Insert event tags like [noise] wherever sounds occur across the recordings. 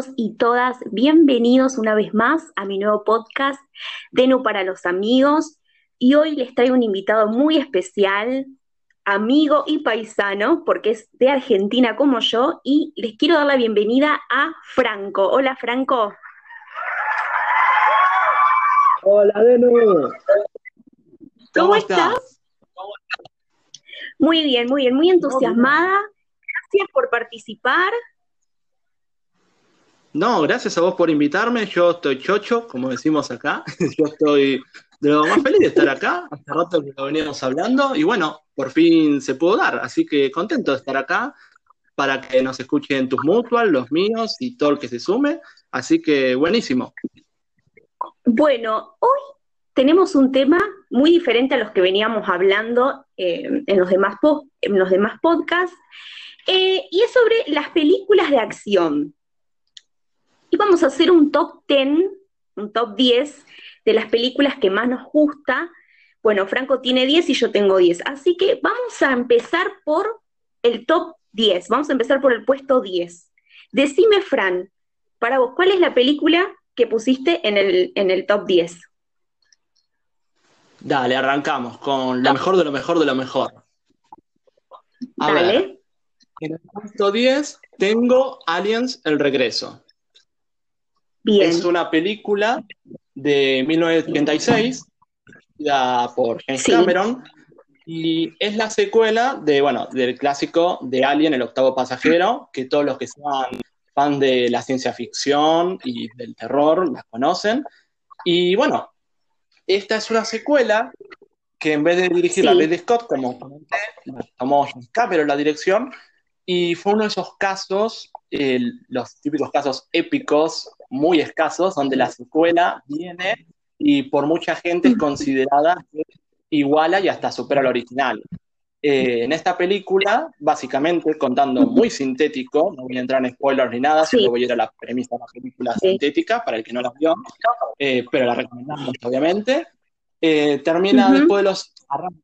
todos y todas bienvenidos una vez más a mi nuevo podcast Denu para los amigos. Y hoy les traigo un invitado muy especial, amigo y paisano, porque es de Argentina como yo, y les quiero dar la bienvenida a Franco. Hola Franco. Hola Denu. ¿Cómo, estás? Muy bien, muy bien, muy entusiasmada. Gracias por participar. No, gracias a vos por invitarme. Yo estoy chocho, como decimos acá. [laughs] Yo estoy de lo más feliz de estar acá. Hace rato que lo veníamos hablando y bueno, por fin se pudo dar. Así que contento de estar acá para que nos escuchen tus mutual, los míos y todo el que se sume. Así que buenísimo. Bueno, hoy tenemos un tema muy diferente a los que veníamos hablando eh, en, los demás en los demás podcasts. Eh, y es sobre las películas de acción y vamos a hacer un top 10, un top 10 de las películas que más nos gusta. Bueno, Franco tiene 10 y yo tengo 10, así que vamos a empezar por el top 10, vamos a empezar por el puesto 10. Decime, Fran, para vos, ¿cuál es la película que pusiste en el, en el top 10? Dale, arrancamos con lo mejor de lo mejor de lo mejor. Dale. en el puesto 10 tengo Aliens, el regreso. Es una película de 1986, por James Cameron, y es la secuela de, bueno, del clásico de Alien, el octavo pasajero, que todos los que sean fan de la ciencia ficción y del terror la conocen. Y bueno, esta es una secuela que en vez de dirigir a Ridley Scott, como comenté, tomó James Cameron la dirección, y fue uno de esos casos, los típicos casos épicos muy escasos, donde la secuela viene y por mucha gente es considerada iguala y hasta supera al original. Eh, en esta película, básicamente, contando muy sintético, no voy a entrar en spoilers ni nada, solo voy a ir a la premisa de la película sintética para el que no la vio, eh, pero la recomendamos obviamente. Eh, termina después de los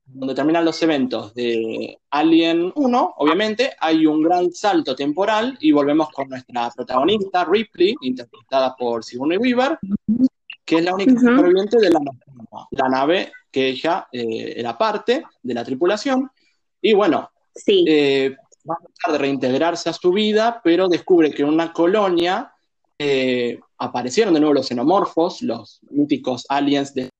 donde terminan los eventos de Alien 1, obviamente, hay un gran salto temporal y volvemos con nuestra protagonista, Ripley, interpretada por Sigourney Weaver, que es la única superviviente de la, la, nave que ella eh, era parte de la tripulación. Y bueno, eh, va a tratar de reintegrarse a su vida, pero descubre que en una colonia eh, aparecieron de nuevo los xenomorfos, los míticos aliens de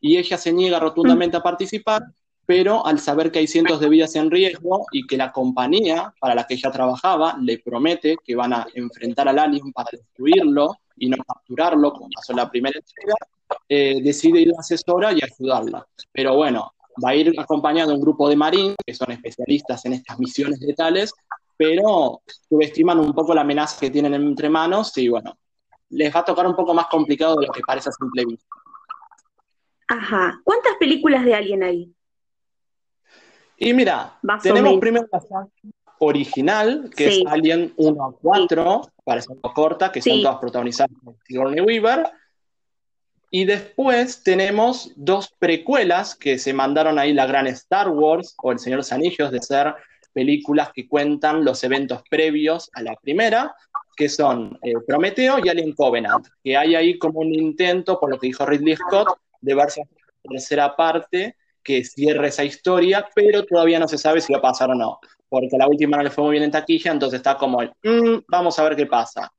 y ella se niega rotundamente a participar, pero al saber que hay cientos de vidas en riesgo y que la compañía para la que ella trabajaba le promete que van a enfrentar al alien para destruirlo y no capturarlo, como pasó en la primera entrega, eh, decide ir a asesora y ayudarla. Pero bueno, va a ir acompañado de un grupo de marines que son especialistas en estas misiones letales, pero subestiman un poco la amenaza que tienen entre manos y bueno, les va a tocar un poco más complicado de lo que parece a simple vista. Ajá. ¿Cuántas películas de Alien hay? Y mira, tenemos primero la original, que es Alien 1 a 4, parece un poco corta, que son todas protagonizadas por Sigourney Weaver. Y después tenemos dos precuelas que se mandaron ahí la gran Star Wars o El Señor de los Anillos, de ser películas que cuentan los eventos previos a la primera, que son eh, Prometeo y Alien Covenant, que hay ahí como un intento, por lo que dijo Ridley Scott, de verse tercera parte que cierre esa historia, pero todavía no se sabe si va a pasar o no, porque la última no le fue muy bien en taquilla, entonces está como el, mm, vamos a ver qué pasa.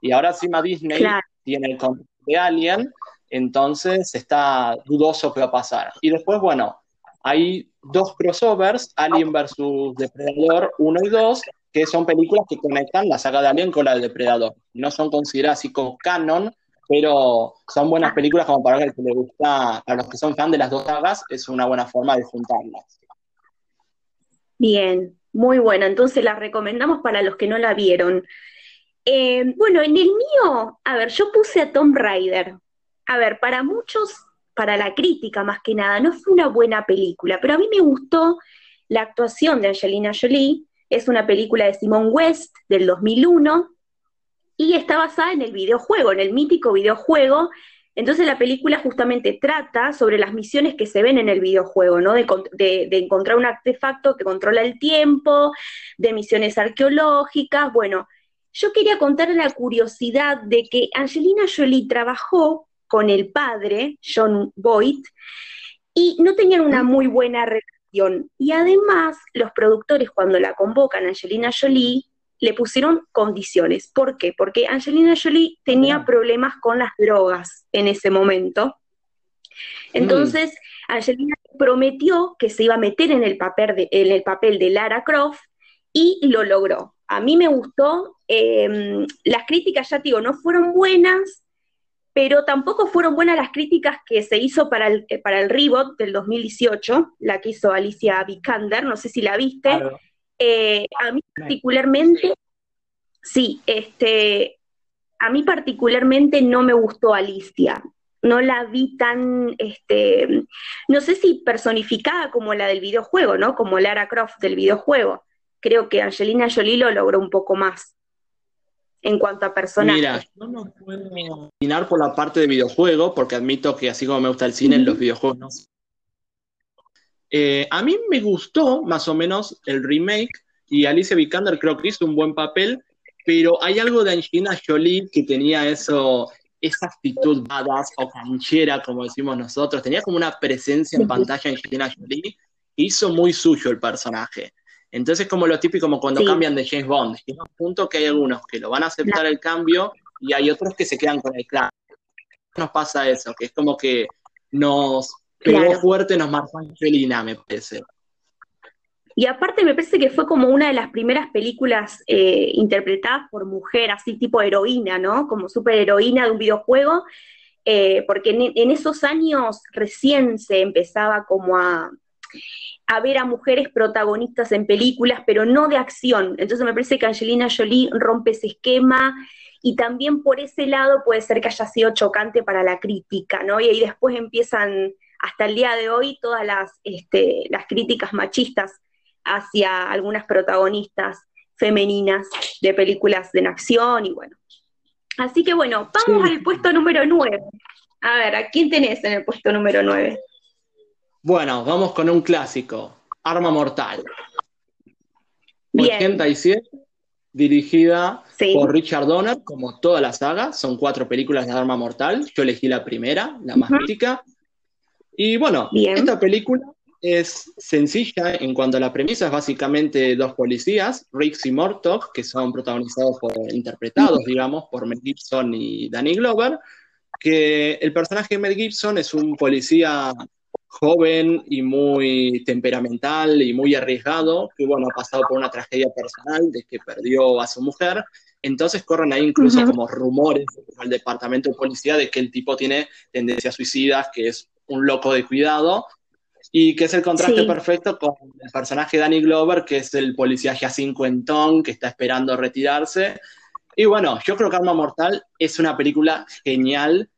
Y ahora encima Disney tiene el control de Alien, entonces está dudoso qué va a pasar. Y después, bueno, hay dos crossovers, Alien versus Depredador 1 y 2, que son películas que conectan la saga de Alien con la de Depredador. No son consideradas así como canon, pero son buenas películas como para el que le gusta, para los que son fan de las dos sagas, es una buena forma de juntarlas. Bien, muy buena, entonces la recomendamos para los que no la vieron. Eh, bueno, en el mío, a ver, yo puse a Tom Raider. A ver, para muchos, para la crítica más que nada, no fue una buena película, pero a mí me gustó la actuación de Angelina Jolie. Es una película de Simone West del 2001 y está basada en el videojuego, en el mítico videojuego. Entonces la película justamente trata sobre las misiones que se ven en el videojuego, ¿no? De, encontrar un artefacto que controla el tiempo, de misiones arqueológicas. Bueno, yo quería contar la curiosidad de que Angelina Jolie trabajó con el padre, John Boyd, y no tenían una muy buena relación. Y además, los productores, cuando la convocan Angelina Jolie, le pusieron condiciones. ¿Por qué? Porque Angelina Jolie tenía problemas con las drogas en ese momento. Entonces, Angelina prometió que se iba a meter en el papel de, en el papel de Lara Croft y lo logró. A mí me gustó. Em, las críticas, ya digo, no fueron buenas, pero tampoco fueron buenas las críticas que se hizo para el, eh, para el reboot del 2018, la que hizo Alicia Vikander, no sé si la viste. Eh, a mí particularmente, sí, este, a mí particularmente no me gustó Alicia. No la vi tan, este, no sé si personificada como la del videojuego, ¿no? Como Lara Croft del videojuego. Creo que Angelina Jolie lo logró un poco más en cuanto a personaje. Mira, yo no puedo opinar por la parte de videojuego, porque admito que así como me gusta el cine, en los videojuegos no eh, a mí me gustó más o menos el remake y Alicia Vikander creo que hizo un buen papel, pero hay algo de Angelina Jolie que tenía eso, esa actitud badass o canchera, como decimos nosotros, tenía como una presencia en pantalla Angelina Jolie, hizo muy suyo el personaje. Entonces, como lo típico, como cuando cambian de James Bond, llega un punto que hay algunos que lo van a aceptar el cambio y hay otros que se quedan con el clan. Nos pasa eso, que es como que nos pegó fuerte, nos marcó Angelina, me parece. Y aparte me parece que fue como una de las primeras películas eh, interpretadas por mujer, así tipo heroína, ¿no? Como superheroína de un videojuego, eh, porque en, esos años recién se empezaba como a, a ver a mujeres protagonistas en películas, pero no de acción. Entonces me parece que Angelina Jolie rompe ese esquema y también por ese lado puede ser que haya sido chocante para la crítica, ¿no? Y ahí después empiezan hasta el día de hoy todas las, este, las críticas machistas hacia algunas protagonistas femeninas de películas de acción y bueno. Así que bueno, vamos al puesto número 9. A ver, ¿a quién tenés en el puesto número 9? Bueno, vamos con un clásico, Arma Mortal. Bien. 87, dirigida por Richard Donner, como toda la saga, son cuatro películas de Arma Mortal, yo elegí la primera, la más mítica. Y bueno, esta película es sencilla en cuanto a la premisa, es básicamente dos policías, Riggs y Mortok, que son protagonizados por, interpretados, digamos, por Mel Gibson y Danny Glover, que el personaje de Mel Gibson es un policía joven y muy temperamental y muy arriesgado, que bueno, ha pasado por una tragedia personal de que perdió a su mujer, entonces corren ahí incluso como rumores al departamento de policía de que el tipo tiene tendencias suicidas, que es un loco de cuidado, y que es el contraste perfecto con el personaje Danny Glover, que es el policía ya cincuentón, que está esperando retirarse. Y bueno, yo creo que Arma Mortal es una película genial,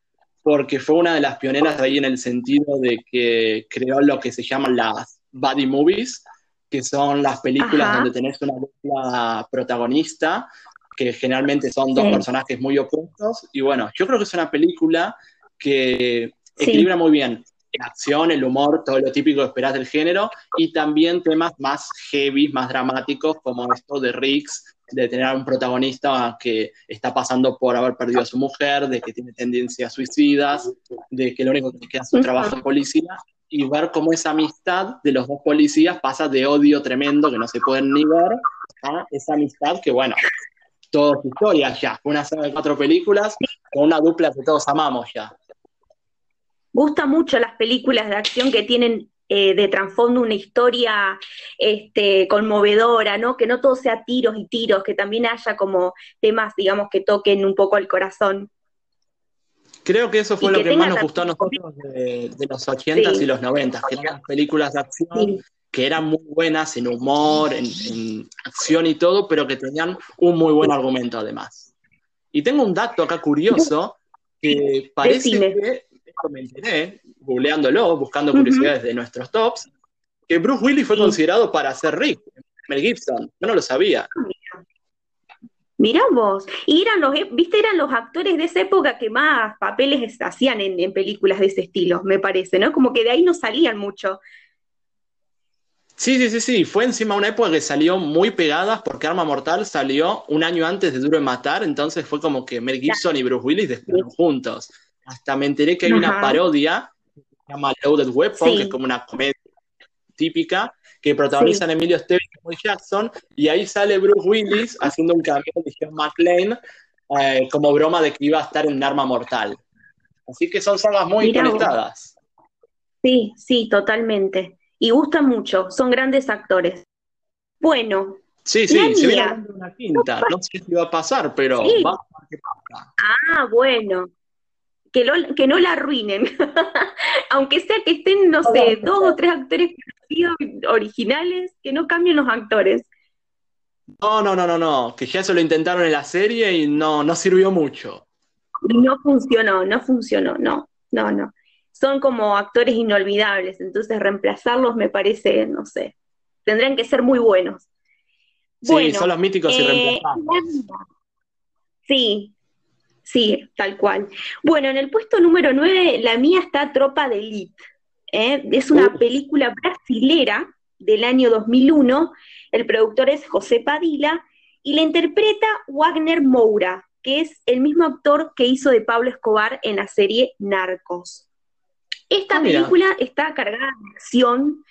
porque fue una de las pioneras de ahí en el sentido de que creó lo que se llaman las body movies, que son las películas donde tenés una dupla protagonista, que generalmente son dos personajes muy opuestos. Y bueno, yo creo que es una película que equilibra muy bien la acción, el humor, todo lo típico que esperás del género, y también temas más heavy, más dramáticos, como esto de Riggs, de tener a un protagonista que está pasando por haber perdido a su mujer, de que tiene tendencias suicidas, de que lo único que queda es su trabajo de policía, y ver cómo esa amistad de los dos policías pasa de odio tremendo que no se pueden ni ver a esa amistad que, bueno, toda su historia ya, una saga de cuatro películas con una dupla que todos amamos ya gusta mucho las películas de acción que tienen eh, de trasfondo una historia este, conmovedora, ¿no? Que no todo sea tiros y tiros, que también haya como temas, digamos, que toquen un poco el corazón. Creo que eso fue lo que, más nos gustó a nosotros de, los 80s y los 90 que eran películas de acción que eran muy buenas en humor, en, en, acción y todo, pero que tenían un muy buen argumento además. Y tengo un dato acá curioso que parece que me enteré, googleándolo, buscando curiosidades de nuestros tops, que Bruce Willis fue considerado para ser Rick, Mel Gibson. Yo no lo sabía. Mirá vos, y eran los, viste, eran los actores de esa época que más papeles hacían en, películas de ese estilo, me parece, ¿no? Como que de ahí no salían mucho. Sí, sí, sí, sí. Fue encima una época que salió muy pegadas porque Arma Mortal salió un año antes de Duro de Matar, entonces fue como que Mel Gibson y Bruce Willis despegaron juntos. Hasta me enteré que hay una parodia que se llama Loaded Weapon, que es como una comedia típica, que protagonizan Emilio Estevez y Jackson, y ahí sale Bruce Willis haciendo un cambio de John McClane eh, como broma de que iba a estar en Arma Mortal. Así que son sagas muy conectadas. Sí, sí, totalmente y gustan mucho, son grandes actores. Bueno. Sí, sí, se viene una quinta, no sé si va a pasar, pero vamos a ver qué pasa. Ah, bueno. Que, que no la arruinen, [laughs] aunque sea que estén, no sé, dos o tres actores originales, que no cambien los actores. No, no, no, no, no, que ya se lo intentaron en la serie y no, no sirvió mucho. No funcionó, no funcionó, no, no, no son como actores inolvidables, entonces reemplazarlos me parece, no sé, tendrían que ser muy buenos. Sí, son los míticos y eh, reemplazables. Sí, sí, tal cual. Bueno, en el puesto número 9, la mía está Tropa de Elite. ¿eh? Es una película brasilera del año 2001. El productor es José Padilla y la interpreta Wagner Moura, que es el mismo actor que hizo de Pablo Escobar en la serie Narcos. Esta ah, película está cargada de acción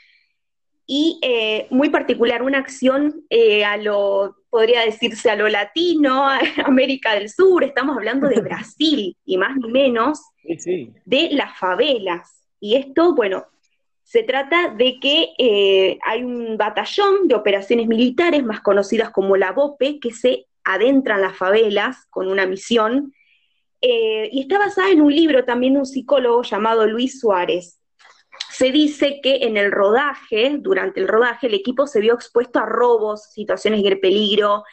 y eh, muy particular, una acción eh, a lo, podría decirse, a lo latino, a América del Sur, estamos hablando de [laughs] Brasil, y más ni menos, de las favelas. Y esto, bueno, se trata de que eh, hay un batallón de operaciones militares, más conocidas como la BOPE, que se adentra en las favelas con una misión y está basada en un libro también de un psicólogo llamado Luis Suárez. Se dice que en el rodaje, durante el rodaje, el equipo se vio expuesto a robos, situaciones de peligro,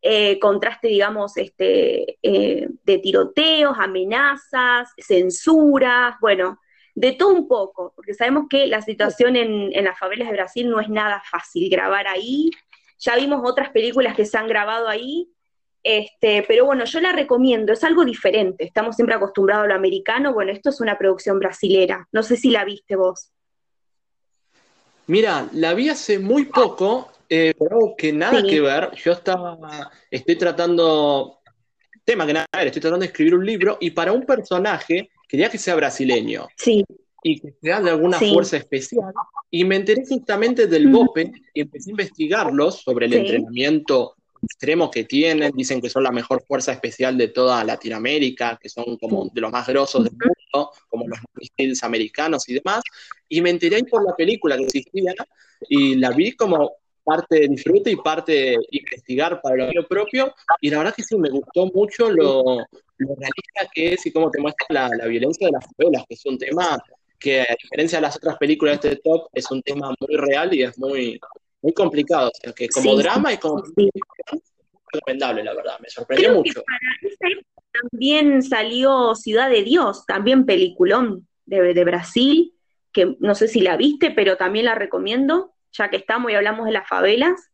eh, contraste, digamos, este, eh, de tiroteos, amenazas, censuras, bueno, de todo un poco, porque sabemos que la situación en, en las favelas de Brasil no es nada fácil grabar ahí. Ya vimos otras películas que se han grabado ahí este, pero bueno, yo la recomiendo, es algo diferente. Estamos siempre acostumbrados a lo americano. Bueno, esto es una producción brasilera. No sé si la viste vos. Mira, la vi hace muy poco, eh, pero que nada que ver. Yo estaba, estoy tratando, tema que nada que ver, estoy tratando de escribir un libro y para un personaje quería que sea brasileño. Sí. Y que sea de alguna fuerza especial. Y me enteré justamente del BOPE y empecé a investigarlos sobre el entrenamiento extremos que tienen, dicen que son la mejor fuerza especial de toda Latinoamérica, que son como de los más grosos del mundo, como los misiles americanos y demás, y me enteré por la película que existía y la vi como parte de disfrute y parte de investigar para lo mío propio, y la verdad que sí, me gustó mucho lo, realista que es y cómo te muestra la, violencia de las escuelas, que es un tema que a diferencia de las otras películas de este top, es un tema muy real y es muy, muy complicado. O sea, que como drama y como recomendable, la verdad, me sorprendió mucho. también salió Ciudad de Dios, también peliculón de, de, Brasil, que no sé si la viste, pero también la recomiendo, ya que estamos y hablamos de las favelas.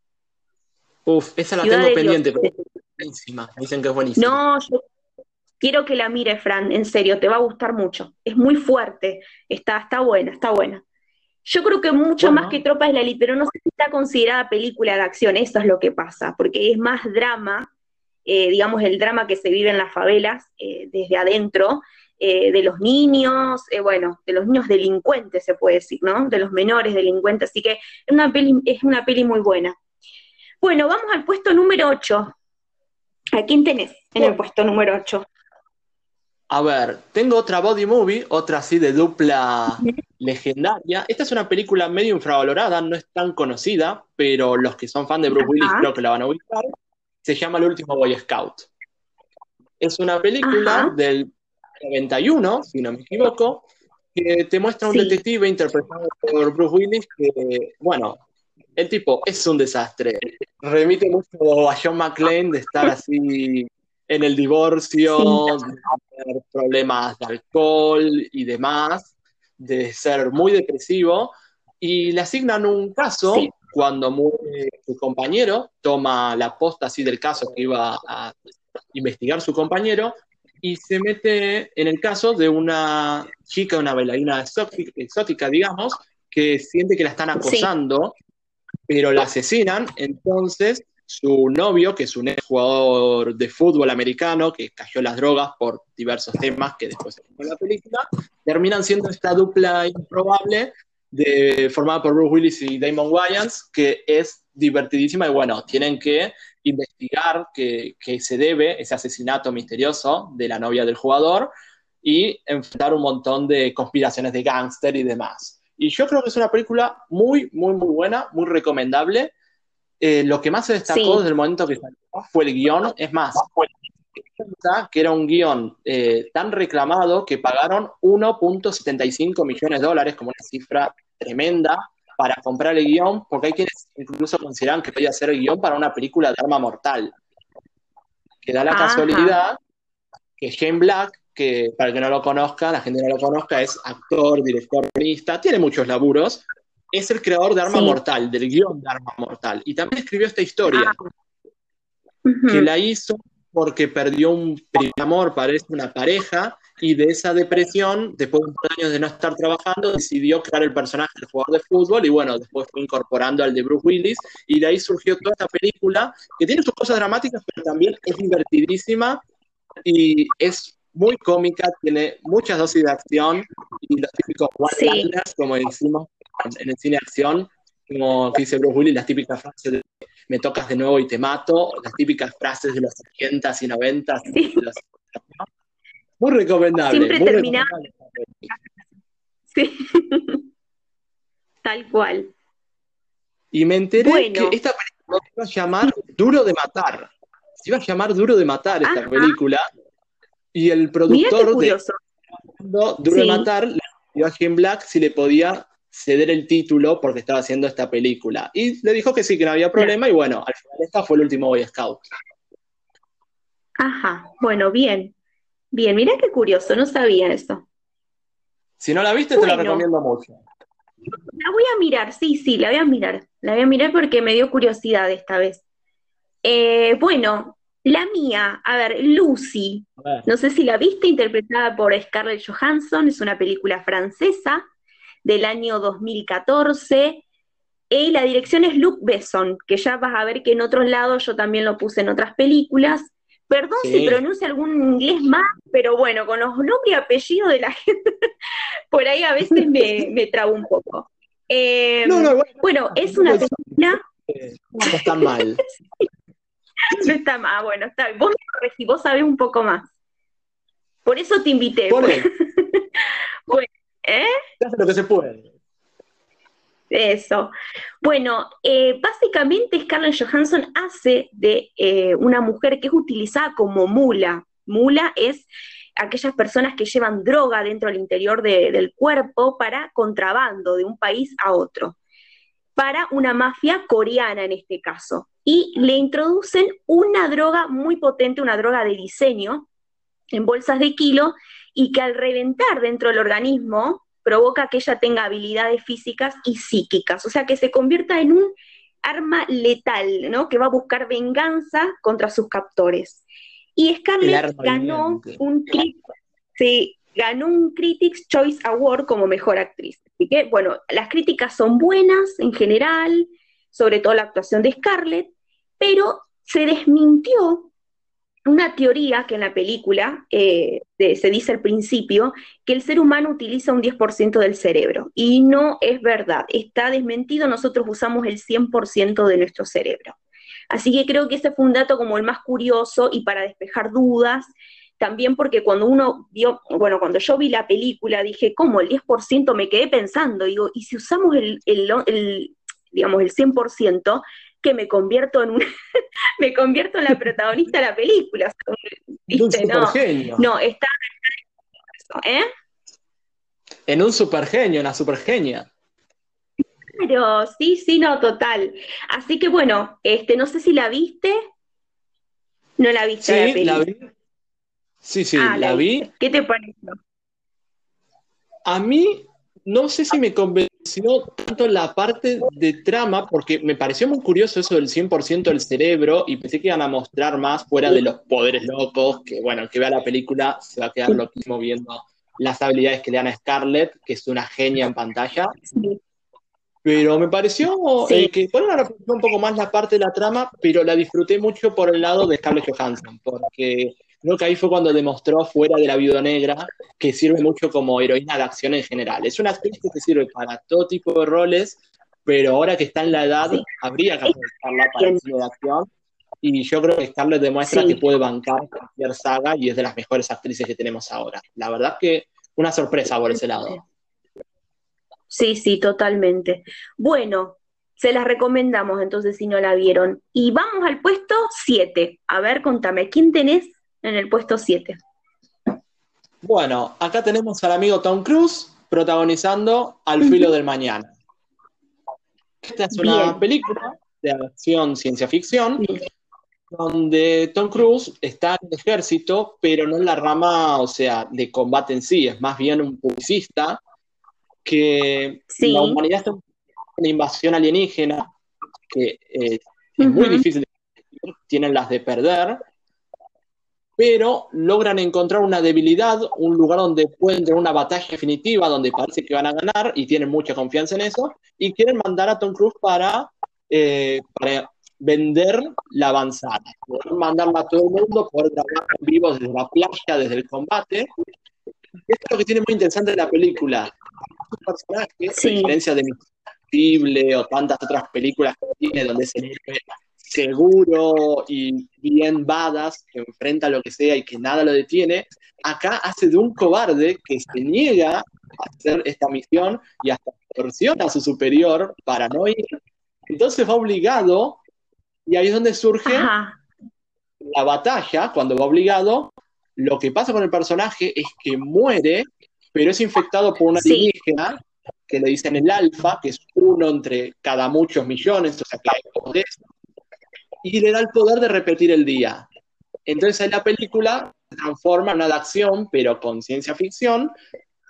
Uf, esa la tengo pendiente, pero buenísima, dicen que es buenísima. No, yo quiero que la mire, Fran, en serio, te va a gustar mucho. Es muy fuerte, está, está buena, está buena. Yo creo que mucho más que Tropa es la Elite, pero no sé si está considerada película de acción, eso es lo que pasa, porque es más drama, eh, digamos, el drama que se vive en las favelas eh, desde adentro, eh, de los niños, bueno, de los niños delincuentes se puede decir, ¿no? De los menores delincuentes, así que es una peli, es una peli muy buena. Bueno, vamos al puesto número 8. ¿A quién tenés en el puesto número 8? A ver, tengo otra body movie, otra así de dupla legendaria. Esta es una película medio infravalorada, no es tan conocida, pero los que son fan de Bruce Willis creo que la van a ubicar. Se llama El último Boy Scout. Es una película del 91, si no me equivoco, que te muestra un detective interpretado por Bruce Willis que, bueno, el tipo es un desastre. Remite mucho a John McClane de estar así en el divorcio, de tener problemas de alcohol y demás, de ser muy depresivo, y le asignan un caso cuando muere su compañero, toma la posta así del caso que iba a investigar su compañero, y se mete en el caso de una chica, una bailarina exótica, digamos, que siente que la están acosando pero la asesinan, entonces su novio, que es un ex jugador de fútbol americano, que cayó las drogas por diversos temas que después se en la película, terminan siendo esta dupla improbable de, formada por Bruce Willis y Damon Wayans, que es divertidísima y bueno, tienen que investigar qué se debe ese asesinato misterioso de la novia del jugador y enfrentar un montón de conspiraciones de gángster y demás. Y yo creo que es una película muy, muy, muy buena, muy recomendable eh, lo que más se destacó desde el momento que salió fue el guion. Es más, que era un guion eh, tan reclamado que pagaron 1.75 millones de dólares, como una cifra tremenda, para comprar el guion, porque hay quienes incluso consideran que podía ser el guion para una película de arma mortal. Que da la casualidad que Shane Black, que para el que no lo conozca, la gente no lo conozca, es actor, director, guionista, tiene muchos laburos, es el creador de Arma Mortal, del guion de Arma Mortal. Y también escribió esta historia, ah. que la hizo porque perdió un amor, parece una pareja, y de esa depresión, después de un par de años de no estar trabajando, decidió crear el personaje del jugador de fútbol, y bueno, después fue incorporando al de Bruce Willis, y de ahí surgió toda esta película, que tiene sus cosas dramáticas, pero también es divertidísima, y es muy cómica, tiene muchas dosis de acción, y los típicos sí. como decimos, en el cine de acción, como dice Bruce Willis, las típicas frases de me tocas de nuevo y te mato, las típicas frases de los 80 y 90 Muy recomendable. Siempre terminaba. Sí. Tal cual. Y me enteré que esta película se iba a llamar Duro de Matar. Se iba a llamar Duro de Matar esta película. Y el productor de Duro de Matar le pidió a Jim Black si le podía ceder el título porque estaba haciendo esta película. Y le dijo que sí, que no había problema, y bueno, al final esta fue el último Boy Scout. Ajá, bueno, bien. Bien, mira qué curioso, no sabía eso. Si no la viste, te la recomiendo mucho. La voy a mirar, sí, sí, la voy a mirar. La voy a mirar porque me dio curiosidad esta vez. Eh, bueno, la mía, a ver, Lucy. No sé si la viste, interpretada por Scarlett Johansson, es una película francesa del año 2014. Y la dirección es Luke Besson, que ya vas a ver que en otros lados yo también lo puse en otras películas. Perdón si pronuncia algún inglés más, pero bueno, con los nombres y apellidos de la [laughs] gente, por ahí a veces me, me trabo un poco. Eh, bueno, es una película. No está mal. [laughs] no está mal, bueno, está bien. Vos me vos sabés un poco más. Por eso te invité. Pues. [laughs] bueno, ¿Eh? lo que se puede. Eso. Bueno, eh, básicamente Scarlett Johansson hace de eh, una mujer que es utilizada como mula. Mula es aquellas personas que llevan droga dentro del interior del cuerpo para contrabando de un país a otro, para una mafia coreana en este caso. Y le introducen una droga muy potente, una droga de diseño, en bolsas de kilo, y que al reventar dentro del organismo provoca que ella tenga habilidades físicas y psíquicas, o sea, que se convierta en un arma letal, ¿no? Que va a buscar venganza contra sus captores. Y Scarlett ganó un, sí, ganó un Critics Choice Award como mejor actriz. Así que, bueno, las críticas son buenas en general, sobre todo la actuación de Scarlett, pero se desmintió una teoría que en la película eh, se dice al principio, que el ser humano utiliza un 10% del cerebro. Y no es verdad, está desmentido, nosotros usamos el 100% de nuestro cerebro. Así que creo que ese fue un dato como el más curioso y para despejar dudas, también porque cuando uno vio, bueno, cuando yo vi la película dije, ¿cómo el 10%? Me quedé pensando, digo, ¿y si usamos el, el, el digamos, el 100%? Que me convierto en un, [laughs] me convierto en la protagonista de la película. ¿Viste? Un no, no, está ¿eh? En un supergenio, una supergenia. Pero sí, sí, no, total. Así que bueno, este, no sé si la viste. No la viste. Sí, la, vi. Sí, sí, ah, la, vi. ¿Qué te pareció? A mí no sé si me convenció tanto la parte de trama, porque me pareció muy curioso eso del 100% del cerebro y pensé que iban a mostrar más fuera de los poderes locos, que bueno, el que vea la película se va a quedar loquísimo viendo las habilidades que le dan a Scarlett, que es una genia en pantalla. Pero me pareció eh, que bueno, ahora un poco más la parte de la trama, pero la disfruté mucho por el lado de Scarlett Johansson, porque creo que ahí fue cuando demostró fuera de la viuda negra que sirve mucho como heroína de acción en general. Es una actriz que sirve para todo tipo de roles, pero ahora que está en la edad, habría que aprovecharla para el cine de acción. Y yo creo que Scarlett demuestra que puede bancar cualquier saga y es de las mejores actrices que tenemos ahora. La verdad que una sorpresa por ese lado. Sí, sí, totalmente. Bueno, se las recomendamos entonces si no la vieron. Y vamos al puesto 7. A ver, contame, ¿quién tenés en el puesto 7? Bueno, acá tenemos al amigo Tom Cruise protagonizando Al filo del mañana. Esta es una película de acción ciencia ficción donde Tom Cruise está en el ejército, pero no en la rama, o sea, de combate en sí, es más bien un publicista que la humanidad está en una invasión alienígena que eh, es muy difícil tienen las de perder, pero logran encontrar una debilidad, un lugar donde pueden tener una batalla definitiva, donde parece que van a ganar y tienen mucha confianza en eso, y quieren mandar a Tom Cruise para, eh, para vender la avanzada, poder mandarla a todo el mundo, poder trabajar en vivo desde la playa, desde el combate. Esto es lo que tiene muy interesante la película. Personaje, a diferencia de Mi o tantas otras películas que tiene donde se seguro y bien badass, que enfrenta lo que sea y que nada lo detiene, acá hace de un cobarde que se niega a hacer esta misión y hasta torsiona a su superior para no ir. Entonces va obligado y ahí es donde surge la batalla, cuando va obligado. Lo que pasa con el personaje es que muere pero es infectado por una alienígena que le dicen el alfa, que es uno entre cada muchos millones, o sea que hay y le da el poder de repetir el día. Entonces en la película se transforma en una de acción, pero con ciencia ficción,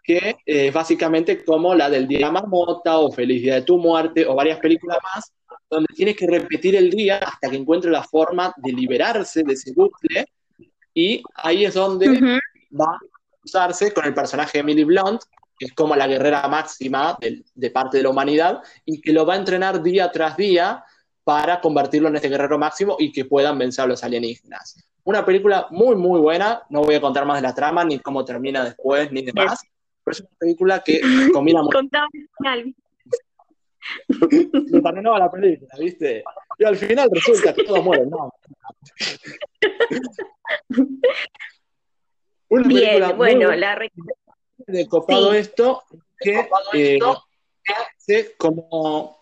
que es básicamente como la del Día Marmota o Feliz Día de tu Muerte o varias películas más, donde tiene que repetir el día hasta que encuentre la forma de liberarse de ese bucle y ahí es donde va usarse con el personaje de Emily Blunt, que es como la guerrera máxima de, parte de la humanidad, y que lo va a entrenar día tras día para convertirlo en este guerrero máximo y que puedan vencer a los alienígenas. Una película muy, muy buena, no voy a contar más de la trama, ni cómo termina después, ni demás, pero es una película que combina mucho. Me terminó la película, ¿viste? Y al final resulta que todos mueren, no. Una Bien, bueno, la de copado esto que eh, hace como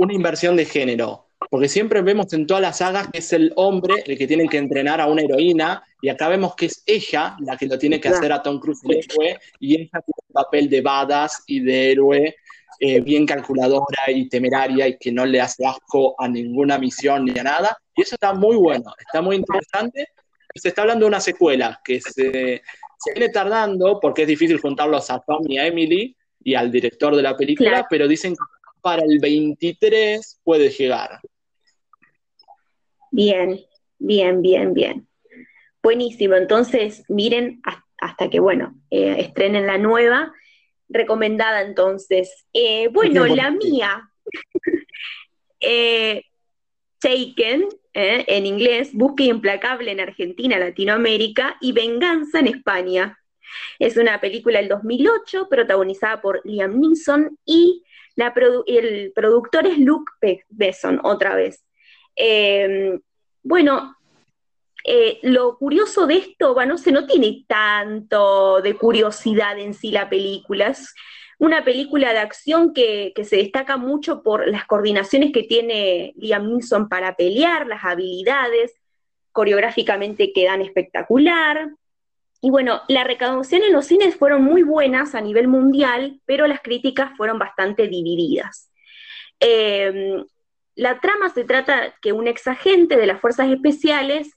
una inversión de género. Porque siempre vemos en todas las sagas que es el hombre el que tiene que entrenar a una heroína, y acá vemos que es ella la que lo tiene que hacer a Tom Cruise el héroe, y ella tiene el papel de badass y de héroe eh, bien calculadora y temeraria y que no le hace asco a ninguna misión ni a nada. Y eso está muy bueno, está muy interesante se está hablando de una secuela que se, viene tardando porque es difícil juntarlos a Tom y a Emily y al director de la película, pero dicen que para el 23 puede llegar. Bien, bien, bien, bien. Buenísimo. Entonces, miren hasta que, bueno, eh, estrenen la nueva. Recomendada entonces. Eh, bueno, la mía. [laughs] eh, Taken, ¿eh? en inglés, Búsqueda Implacable en Argentina, Latinoamérica y Venganza en España. Es una película del 2008 protagonizada por Liam Neeson y el productor es Luke Besson, otra vez. Em, bueno, eh, lo curioso de esto, bueno, se no tiene tanto de curiosidad en sí la película, una película de acción que, se destaca mucho por las coordinaciones que tiene Liam Neeson para pelear, las habilidades, coreográficamente quedan espectacular. Y bueno, la recaudación en los cines fueron muy buenas a nivel mundial, pero las críticas fueron bastante divididas. Em, la trama se trata que un ex agente de las fuerzas especiales,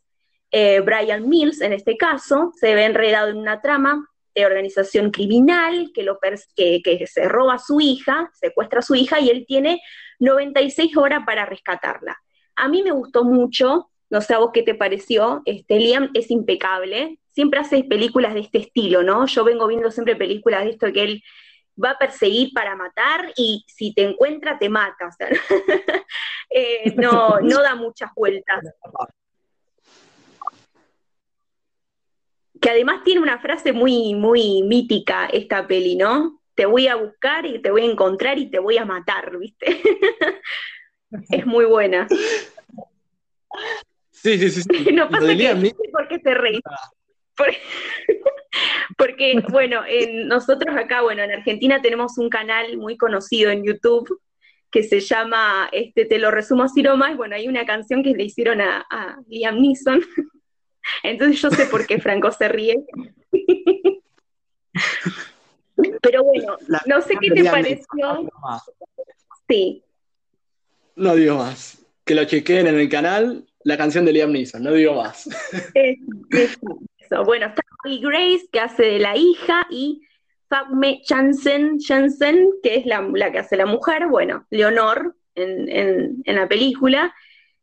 eh, Brian Mills en este caso, se ve enredado en una trama de organización criminal que, que, se roba a su hija, secuestra a su hija y él tiene 96 horas para rescatarla. A mí me gustó mucho, no sé a vos qué te pareció, este, Liam es impecable, siempre hace películas de este estilo, ¿no? Yo vengo viendo siempre películas de esto que él va a perseguir para matar y si te encuentra te mata. [laughs] Eh, no, no da muchas vueltas. Que además tiene una frase muy, muy mítica esta peli, ¿no? Te voy a buscar y te voy a encontrar y te voy a matar, ¿viste? [laughs] es muy buena. Sí, sí, sí. [laughs] No pasa que, ¿por qué te reís? [laughs] Porque, bueno, nosotros acá, bueno, en Argentina tenemos un canal muy conocido en YouTube que se llama, este, te lo resumo así nomás, bueno, hay una canción que le hicieron a, Liam Neeson, [laughs] entonces yo sé por qué Franco se ríe. [laughs] Pero bueno, no sé qué te pareció. Sí. No digo más. Que lo chequeen en el canal, la canción de Liam Neeson, no digo más. Bueno, está Maggie Grace, que hace de la hija, y Fatme Jansen, Jansen que es la, que hace la mujer, bueno, Leonor en, la película.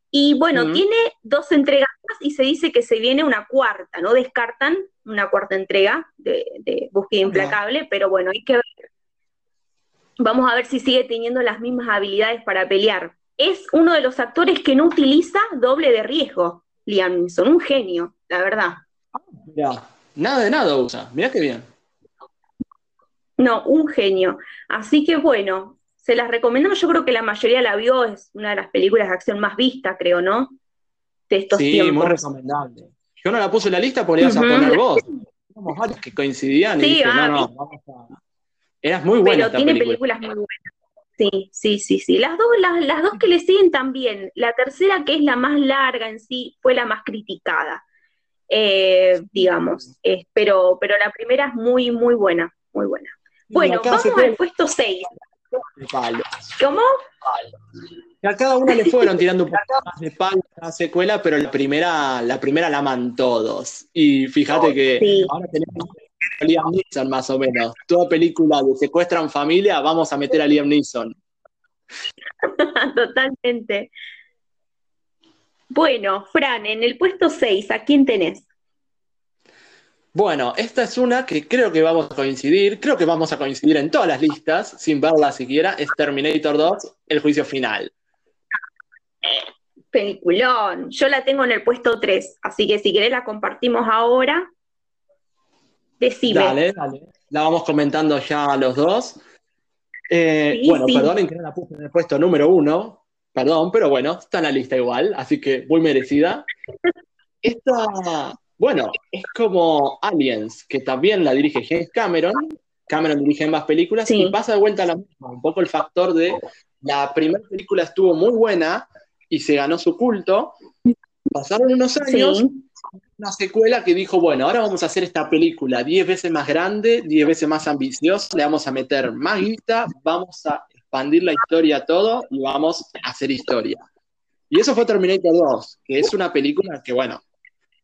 Y bueno, tiene dos entregas más y se dice que se viene una cuarta, no descartan una cuarta entrega de, de Búsqueda Implacable, pero bueno, hay que ver. Vamos a ver si sigue teniendo las mismas habilidades para pelear. Es uno de los actores que no utiliza doble de riesgo, Liam Neeson, un genio, la verdad. Nada de nada usa. Mira qué bien. No, un genio. Así que bueno, se las recomendamos. Yo creo que la mayoría la vio. Es una de las películas de acción más vistas, creo, ¿no? De estos sí, muy recomendable. Yo no la puse en la lista, podrías a poner vos. Varios que coincidían y dije, no, no, vamos a... Eras muy buena Pero tiene películas muy buenas. Sí, sí, sí, sí. Las dos, las, las dos que le siguen también. La tercera, que es la más larga en sí, fue la más criticada. Eh, digamos. pero, pero la primera es muy, muy buena, muy buena. Bueno, vamos al puesto 6. ¿Cómo? A cada una le fueron tirando un poco más de palo a la secuela, pero la primera, la primera la aman todos. Y fíjate que ahora tenemos a Liam Neeson más o menos. Toda película de secuestran familia, vamos a meter a Liam Neeson. [laughs] Totalmente. Bueno, Fran, en el puesto 6, ¿a quién tenés? Bueno, esta es una que creo que vamos a coincidir, creo que vamos a coincidir en todas las listas, sin verla siquiera, es Terminator 2, El juicio final. Peliculón, yo la tengo en el puesto 3, así que si querés la compartimos ahora, decime. Dale, dale, la vamos comentando ya los dos. Eh, bueno, perdonen que no la puse en el puesto número 1, Perdón, pero bueno, está en la lista igual, así que muy merecida. Esta, bueno, es como Aliens, que también la dirige James Cameron. Cameron dirige más películas y pasa de vuelta a la misma. Un poco el factor de la primera película estuvo muy buena y se ganó su culto. Pasaron unos años, una secuela que dijo, bueno, ahora vamos a hacer esta película 10 veces más grande, 10 veces más ambiciosa, le vamos a meter más guita, vamos a expandir la historia todo y vamos a hacer historia. Y eso fue Terminator 2, que es una película que, bueno,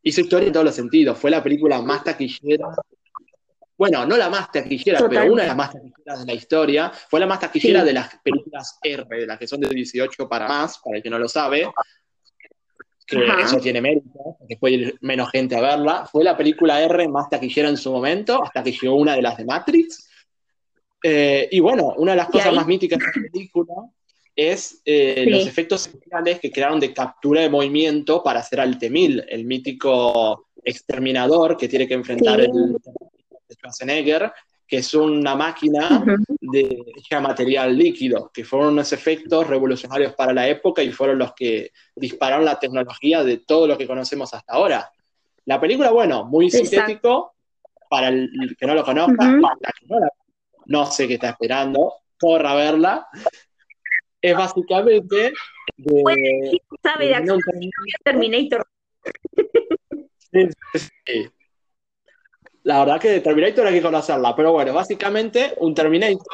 hizo historia en todos los sentidos. Fue la película más taquillera. Bueno, no la más taquillera, pero una de las más taquilleras de la historia. Fue la más taquillera de las películas R, de las que son de 18 para más, para el que no lo sabe. Que eso tiene mérito, porque puede ir menos gente a verla. Fue la película R más taquillera en su momento, hasta que llegó una de las de Matrix. Eh, y bueno, una de las cosas más míticas de la película es eh, los efectos especiales que crearon de captura de movimiento para hacer al Temil, el mítico exterminador que tiene que enfrentar el Schwarzenegger, que es una máquina de material líquido, que fueron unos efectos revolucionarios para la época y fueron los que dispararon la tecnología de todo lo que conocemos hasta ahora. La película, bueno, muy sintético, para el que no lo conozca, no, sé qué está esperando, corra a verla. Es básicamente de, sabe de acción Terminator. La verdad que Terminator hay que conocerla, pero bueno, básicamente un Terminator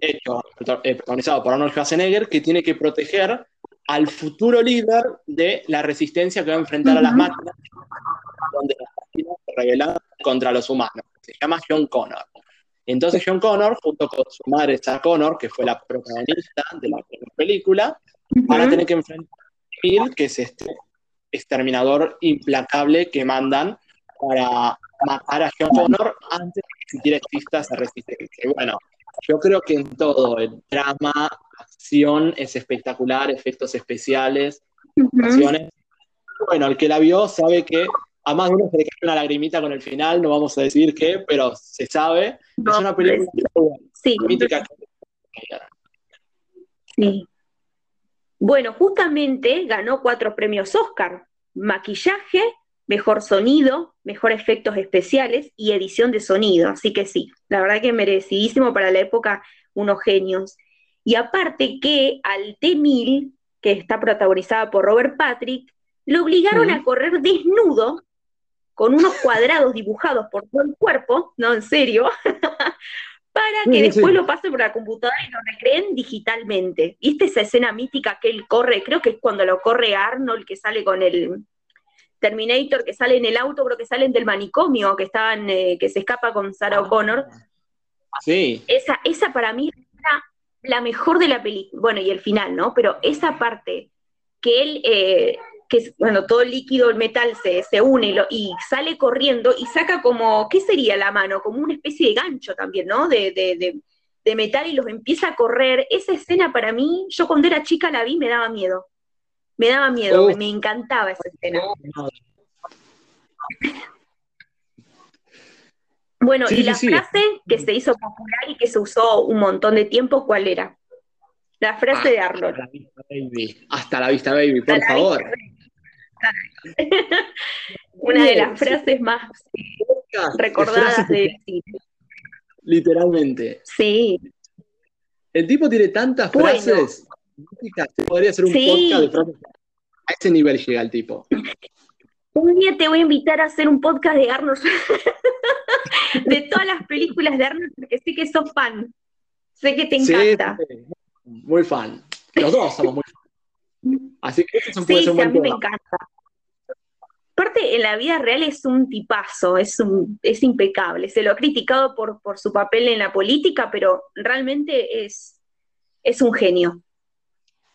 hecho, eh, protagonizado por Arnold Schwarzenegger que tiene que proteger al futuro líder de la resistencia que va a enfrentar a las máquinas, donde las máquinas se rebelan contra los humanos. Se llama John Connor. Entonces John Connor, junto con su madre Sarah Connor, que fue la protagonista de la película, van a tener que enfrentar a Bill, que es este exterminador implacable que mandan para matar a John Connor antes de que siquiera exista esa resistencia. Y bueno, Yo creo que en todo, el drama, acción es espectacular, efectos especiales, Bueno, el que la vio sabe que a más de uno se le cae una lagrimita con el final, no vamos a decir qué, pero se sabe. es una película sí. Sí. Bueno, justamente ganó cuatro premios Oscar: maquillaje, mejor sonido, mejor efectos especiales y edición de sonido. Así que sí, la verdad que merecidísimo para la época, unos genios. Y aparte que al T-1000, que está protagonizada por Robert Patrick, lo obligaron a correr desnudo, con unos cuadrados dibujados por todo el cuerpo, no, en serio, [laughs] para que después lo pase por la computadora y lo recreen digitalmente. ¿Viste esa escena mítica que él corre? Creo que es cuando lo corre Arnold, que sale con el, Terminator que sale en el auto, creo que salen del manicomio, que estaban, eh, que se escapa con Sarah ah. O'Connor. Sí. Esa, esa para mí era la mejor de la película. Bueno, y el final, ¿no? Pero esa parte que él, eh, que bueno, todo el líquido, el metal se, se une y sale corriendo y saca como, ¿qué sería la mano? Como una especie de gancho también, ¿no? De, de, de metal y los empieza a correr. Esa escena para mí, yo cuando era chica la vi, me daba miedo. Me daba miedo, me encantaba esa escena. Bueno, y la frase que se hizo popular y que se usó un montón de tiempo, ¿cuál era? La frase de Arnold. Hasta la vista, baby. Hasta la vista, baby, por favor. [laughs] Una de las frases más recordadas de cine. Literalmente. Sí. El tipo tiene tantas frases podría ser un podcast de frases. A ese nivel llega el tipo. Un día te voy a invitar a hacer un podcast de Arnold, [laughs] de todas las películas de Arnold, porque sé que sos fan. Sé que te encanta. muy fan. Los dos somos muy. Así que eso puede ser un sí, a mí me encanta. Aparte, en la vida real es un tipazo, es, un, es impecable. Se lo ha criticado por, por su papel en la política, pero realmente es, es un genio.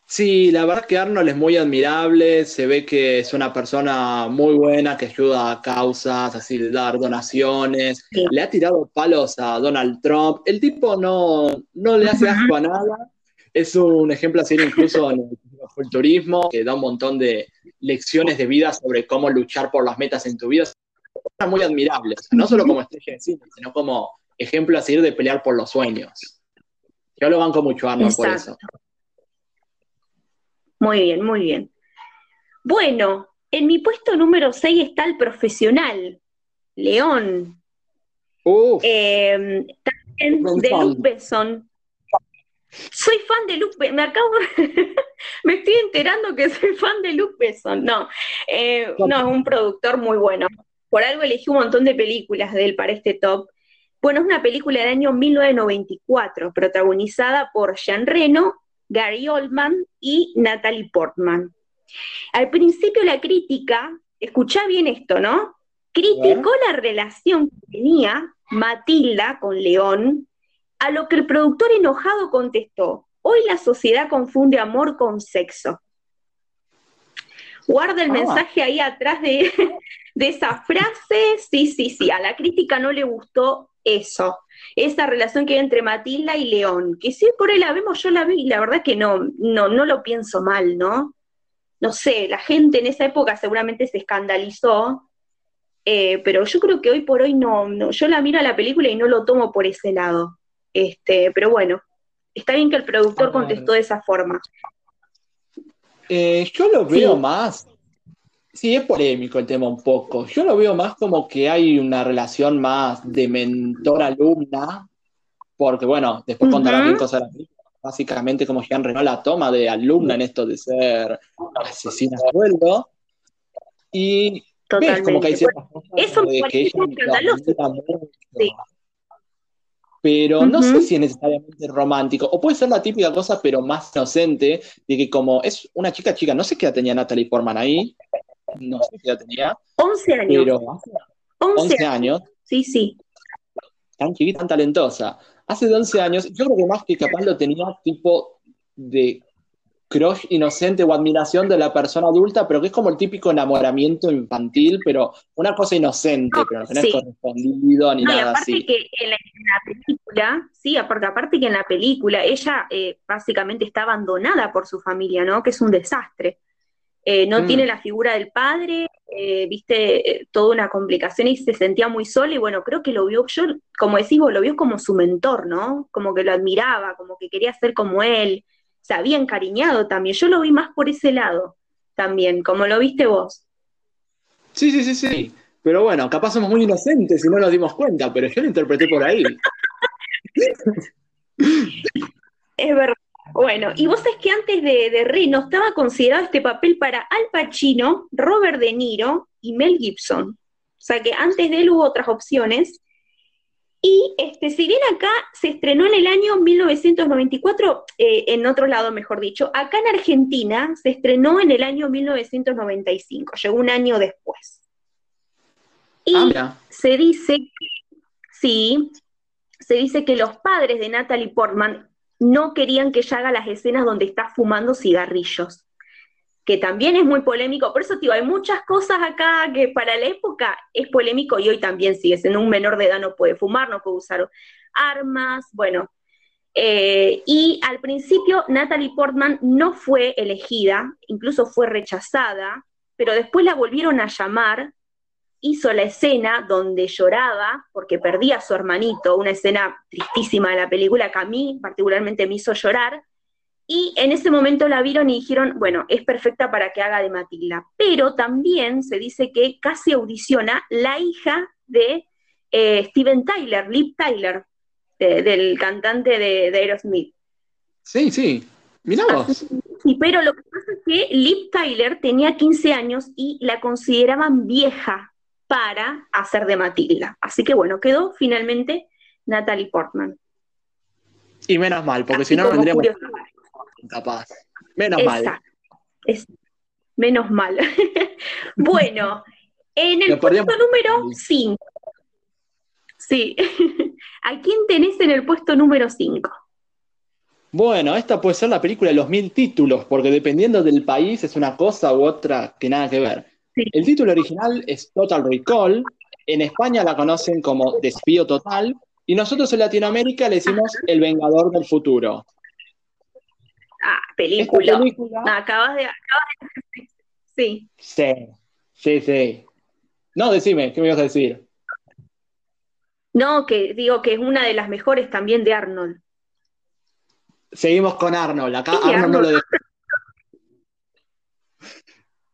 Sí, la verdad que Arnold es muy admirable, se ve que es una persona muy buena, que ayuda a causas, así dar donaciones, le ha tirado palos a Donald Trump, el tipo no, no le hace asco a nada, es un ejemplo así incluso en el turismo, que da un montón de lecciones de vida sobre cómo luchar por las metas en tu vida, es muy admirable, no solo como estrella de cine, sino como ejemplo a seguir de pelear por los sueños. Yo lo banco mucho a Arnold por eso. Muy bien, muy bien. Bueno, en mi puesto número 6 está el profesional, León. Eh, también de Besson. Soy fan de Luke Besson. Me acabo, [laughs] me estoy enterando que soy fan de Luke Besson. No, eh, no, es un productor muy bueno. Por algo elegí un montón de películas de él para este top. Bueno, es una película del año 1994, protagonizada por Jean Reno Gary Oldman y Natalie Portman. Al principio la crítica, escucha bien esto, ¿no? Criticó la relación que tenía Matilda con León, a lo que el productor enojado contestó, hoy la sociedad confunde amor con sexo. Guarda el ah. mensaje ahí atrás de, [laughs] de esa frase, sí, sí, sí, a la crítica no le gustó eso esa relación que hay entre Matilda y León, que si por ahí la vemos, yo la vi y la verdad que no, no, no lo pienso mal, ¿no? No sé, la gente en esa época seguramente se escandalizó, eh, pero yo creo que hoy por hoy no, yo la miro a la película y no lo tomo por ese lado. Este, pero bueno, está bien que el productor contestó de esa forma. Eh, yo lo veo más Sí, es polémico el tema un poco. Yo lo veo más como que hay una relación más de mentor-alumna, porque bueno, después contará bien cosas Básicamente como Jean Reno la toma de alumna en esto de ser asesina a sueldo. Y ves como que hay ciertas cosas Eso de que ella sí. Pero no sé si es necesariamente romántico, o puede ser la típica cosa, pero más inocente, de que como es una chica chica, no sé qué edad tenía Natalie Portman ahí, no sé si ya tenía. 11 años. Pero 11, años. Sí, sí. Tan chiquita, tan talentosa. Hace 11 años, yo creo que más que capaz lo tenía tipo de crush inocente o admiración de la persona adulta, pero que es como el típico enamoramiento infantil, pero una cosa inocente, pero no es correspondido ni nada aparte que en la, película, sí, aparte, aparte que en la película ella eh, básicamente está abandonada por su familia, ¿no? Que es un desastre. Eh, no mm. tiene la figura del padre, eh, viste, toda una complicación y se sentía muy sola y bueno, creo que lo vio, yo, como decís vos, lo vio como su mentor, ¿no? Como que lo admiraba, como que quería ser como él, se había encariñado también. Yo lo vi más por ese lado también, como lo viste vos. Sí, sí, sí, sí. Pero bueno, capaz somos muy inocentes y no nos dimos cuenta, pero yo lo interpreté por ahí. es verdad. Bueno, y vos sabés que antes de, de Reno estaba considerado este papel para Al Pacino, Robert De Niro y Mel Gibson. O sea que antes de él hubo otras opciones. Y este, si bien acá se estrenó en el año 1994, eh, en otro lado mejor dicho, acá en Argentina se estrenó en el año 1995, llegó un año después. Y ah, se dice, sí, se dice que los padres de Natalie Portman no querían que ella haga las escenas donde está fumando cigarrillos que también es muy polémico. Por eso, digo, hay muchas cosas acá que para la época es polémico y hoy también sigue siendo un menor de edad, no puede fumar, no puede usar armas, bueno. Eh, y al principio Natalie Portman no fue elegida, incluso fue rechazada, pero después la volvieron a llamar, hizo la escena donde lloraba porque perdía a su hermanito, una escena tristísima de la película que a mí particularmente me hizo llorar, y en ese momento la vieron y dijeron, bueno, es perfecta para que haga de Matilda. Pero también se dice que casi audiciona la hija de eh, Steven Tyler, Liv Tyler, del cantante de, Aerosmith. Sí, sí, mirá vos. Sí, pero lo que pasa es que Liv Tyler tenía 15 años y la consideraban vieja para hacer de Matilda. Así que bueno, quedó finalmente Natalie Portman. Y menos mal, porque si no vendríamos capaz. Menos mal. menos mal. [laughs] bueno, en el puesto número 5. Sí. [laughs] ¿A quién tenés en el puesto número 5? Bueno, esta puede ser la película de los mil títulos, porque dependiendo del país es una cosa u otra que nada que ver. El título original es Total Recall, en España la conocen como Desvío Total, y nosotros en Latinoamérica le decimos El Vengador del Futuro. Ah, película. acabas de, Sí. Sí, sí, sí. No, decime, ¿qué me ibas a decir? No, que digo que es una de las mejores también de Arnold. Seguimos con Arnold. Acá Arnold, no lo dejó.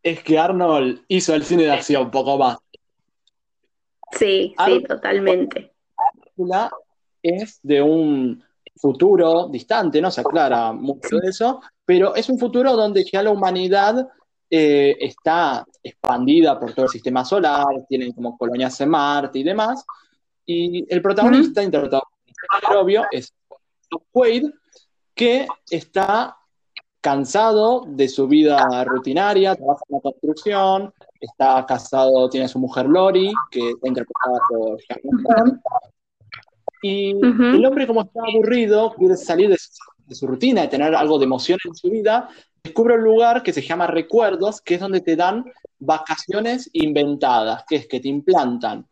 Es que Arnold hizo el cine de acción un poco más. Sí, sí, totalmente. La película es de un futuro distante, no se aclara mucho de eso, pero es un futuro donde ya la humanidad eh, está expandida por todo el sistema solar, tienen como colonias en Marte y demás, y el protagonista, interpretado por obvio, es Wade, que está cansado de su vida rutinaria, trabaja en la construcción, está casado, tiene su mujer Lori, que está interpretada por Sharon y el hombre, como está aburrido, quiere salir de su, rutina, de tener algo de emoción en su vida, descubre un lugar que se llama Recuerdos, que es donde te dan vacaciones inventadas, que es que te implantan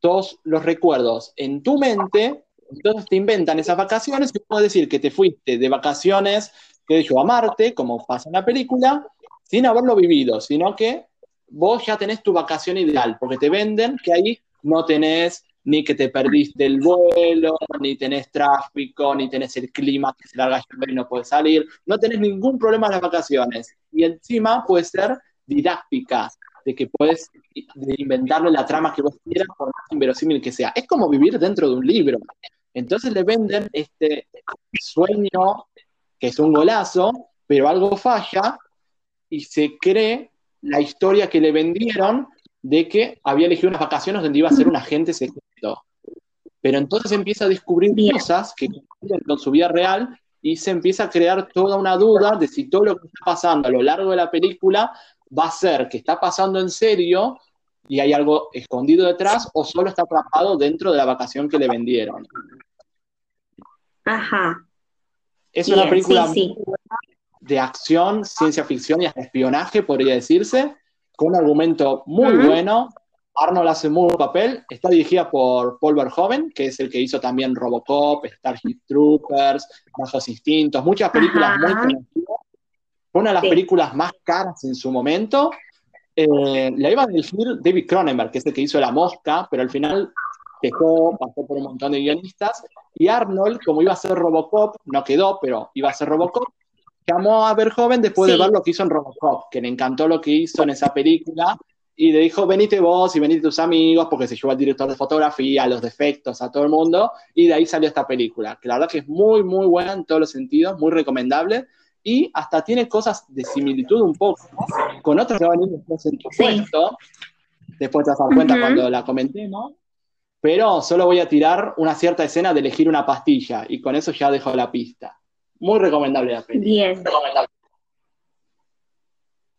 todos los recuerdos en tu mente, entonces te inventan esas vacaciones y puedes decir que te fuiste de vacaciones, que dijo a Marte, como pasa en la película, sin haberlo vivido, sino que vos ya tenés tu vacación ideal, porque te venden que ahí no tenés ni que te perdiste el vuelo, ni tenés tráfico, ni tenés el clima que se larga y no puedes salir, no tenés ningún problema en las vacaciones. Y encima puede ser didáctica, de que puedes inventarle la trama que vos quieras, por más inverosímil que sea. Es como vivir dentro de un libro. Entonces le venden este sueño, que es un golazo, pero algo falla, y se cree la historia que le vendieron de que había elegido unas vacaciones donde iba a ser un agente secreto. Pero entonces empieza a descubrir cosas que con su vida real y se empieza a crear toda una duda de si todo lo que está pasando a lo largo de la película va a ser que está pasando en serio y hay algo escondido detrás o solo está atrapado dentro de la vacación que le vendieron. Ajá. Es una película muy buena de acción, ciencia ficción y espionaje, podría decirse, con un argumento muy bueno. Arnold hace muy buen papel. Está dirigida por Paul Verhoeven, que es el que hizo también Robocop, Starship Troopers, Bajos Instintos, muchas películas muy conocidas. Fue una de las películas más caras en su momento. Eh, la iba a dirigir David Cronenberg, que es el que hizo La Mosca, pero al final dejó, pasó por un montón de guionistas. Y Arnold, como iba a ser Robocop, no quedó, pero iba a ser Robocop, llamó a Verhoeven después de ver lo que hizo en Robocop, que le encantó lo que hizo en esa película, y le dijo, venite vos y venite tus amigos, porque se llevó al director de fotografía, los defectos, a todo el mundo, y de ahí salió esta película, que la verdad que es muy, muy buena en todos los sentidos, muy recomendable, y hasta tiene cosas de similitud un poco con otras que van a venir después en tu puesto, después te vas a dar cuenta cuando la comentemos, pero solo voy a tirar una cierta escena de elegir una pastilla, y con eso ya dejo la pista. Muy recomendable la película. Bien.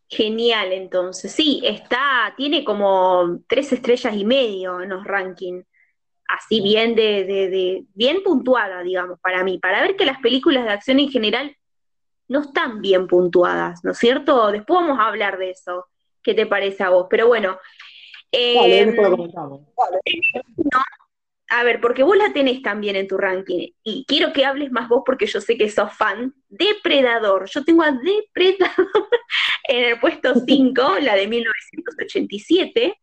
Genial, entonces. Sí, está, tiene como tres estrellas y medio en los rankings. Así bien de, de, bien puntuada, digamos, para mí. Para ver que las películas de acción en general no están bien puntuadas, ¿no es cierto? Después vamos a hablar de eso. ¿Qué te parece a vos? Pero bueno. Eh. No, a ver, porque vos la tenés también en tu ranking, y quiero que hables más vos porque yo sé que sos fan. Depredador, yo tengo a Depredador [laughs] en el puesto 5, la de 1987.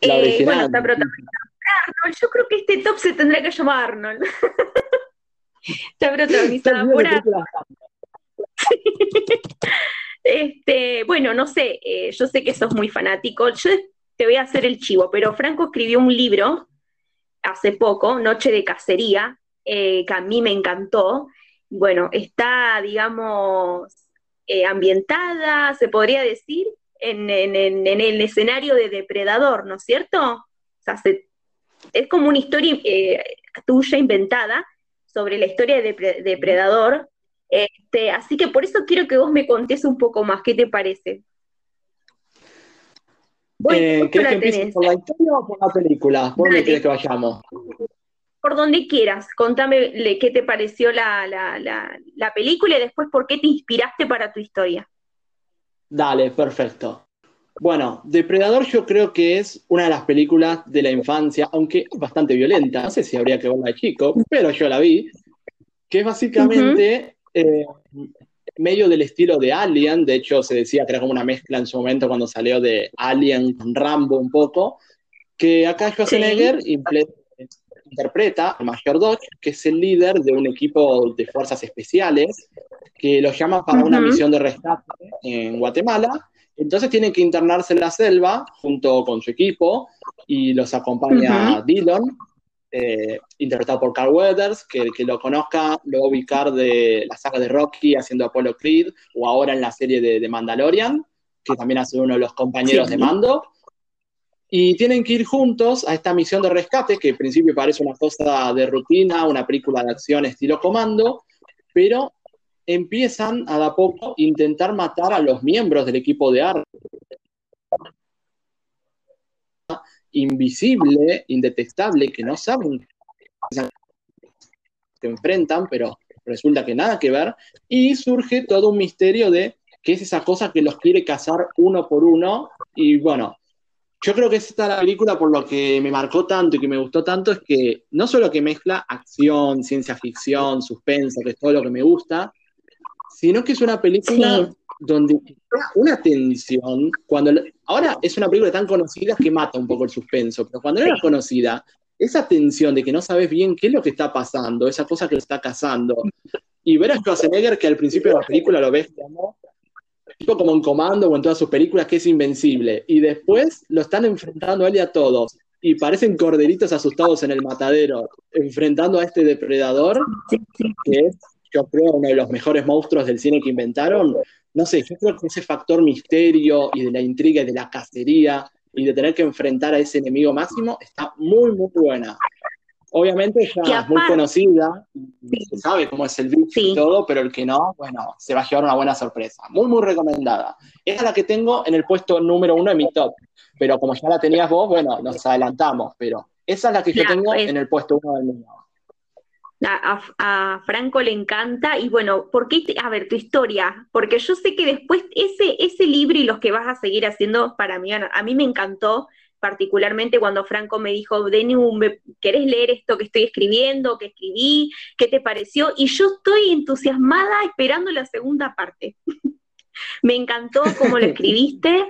La eh, bueno, está protagonizada por Arnold. Yo creo que este top se tendría que llamar Arnold. [laughs] está protagonizada por Arnold. [laughs] este, bueno, no sé, eh, yo sé que sos muy fanático. Yo te voy a hacer el chivo, pero Franco escribió un libro hace poco, Noche de Cacería, eh, que a mí me encantó. Bueno, está, digamos, eh, ambientada, se podría decir, en, el escenario de Depredador, ¿no es cierto? O sea, es como una historia eh, tuya inventada sobre la historia de Depredador. Este, así que por eso quiero que vos me contés un poco más, ¿qué te parece? Eh, ¿Querés que empiece por la historia o por la película? ¿Por dónde quieres que vayamos? Por donde quieras, contame qué te pareció la, la, película y después por qué te inspiraste para tu historia. Dale, perfecto. Bueno, Depredador yo creo que es una de las películas de la infancia, aunque bastante violenta, no sé si habría que verla de chico, pero yo la vi, que es básicamente medio del estilo de Alien, de hecho se decía que era como una mezcla en su momento cuando salió de Alien con Rambo un poco, que acá Schwarzenegger interpreta al Major Dodge, que es el líder de un equipo de fuerzas especiales, que lo llama para una misión de rescate en Guatemala. Entonces tiene que internarse en la selva junto con su equipo y los acompaña Dillon, eh, interpretado por Carl Weathers, que el que lo conozca lo va a ubicar de la saga de Rocky haciendo Apollo Creed, o ahora en la serie de, Mandalorian, que también hace uno de los compañeros de mando. Y tienen que ir juntos a esta misión de rescate, que en principio parece una cosa de rutina, una película de acción estilo comando, pero empiezan a da poco intentar matar a los miembros del equipo de arte invisible, indetectable, que no saben que enfrentan, pero resulta que nada que ver, y surge todo un misterio de qué es esa cosa que los quiere cazar uno por uno, y bueno, yo creo que esta la película por lo que me marcó tanto y que me gustó tanto es que no solo que mezcla acción, ciencia ficción, suspenso, que es todo lo que me gusta, sino que es una película donde una tensión, cuando ahora es una película tan conocida que mata un poco el suspenso, pero cuando era conocida, esa tensión de que no sabes bien qué es lo que está pasando, esa cosa que lo está cazando, y ver a Schwarzenegger que al principio de la película lo ves como tipo como en comando o en todas sus películas que es invencible, y después lo están enfrentando a él y a todos, y parecen corderitos asustados en el matadero, enfrentando a este depredador, que es, yo creo, uno de los mejores monstruos del cine que inventaron, no sé, yo creo que ese factor misterio y de la intriga y de la cacería y de tener que enfrentar a ese enemigo máximo está muy, muy buena. Obviamente ya es muy conocida, se sabe cómo es el bicho y todo, pero el que no, bueno, se va a llevar una buena sorpresa. Muy, muy recomendada. Esa es la que tengo en el puesto número uno de mi top, pero como ya la tenías vos, bueno, nos adelantamos, pero esa es la que yo tengo en el puesto uno del mío. A, Franco le encanta y bueno, ¿por qué? A ver, tu historia, porque yo sé que después ese, ese libro y los que vas a seguir haciendo para mí, a mí me encantó, particularmente cuando Franco me dijo, Denu, ¿querés leer esto que estoy escribiendo, que escribí? ¿Qué te pareció? Y yo estoy entusiasmada esperando la segunda parte. [laughs] me encantó cómo lo [laughs] escribiste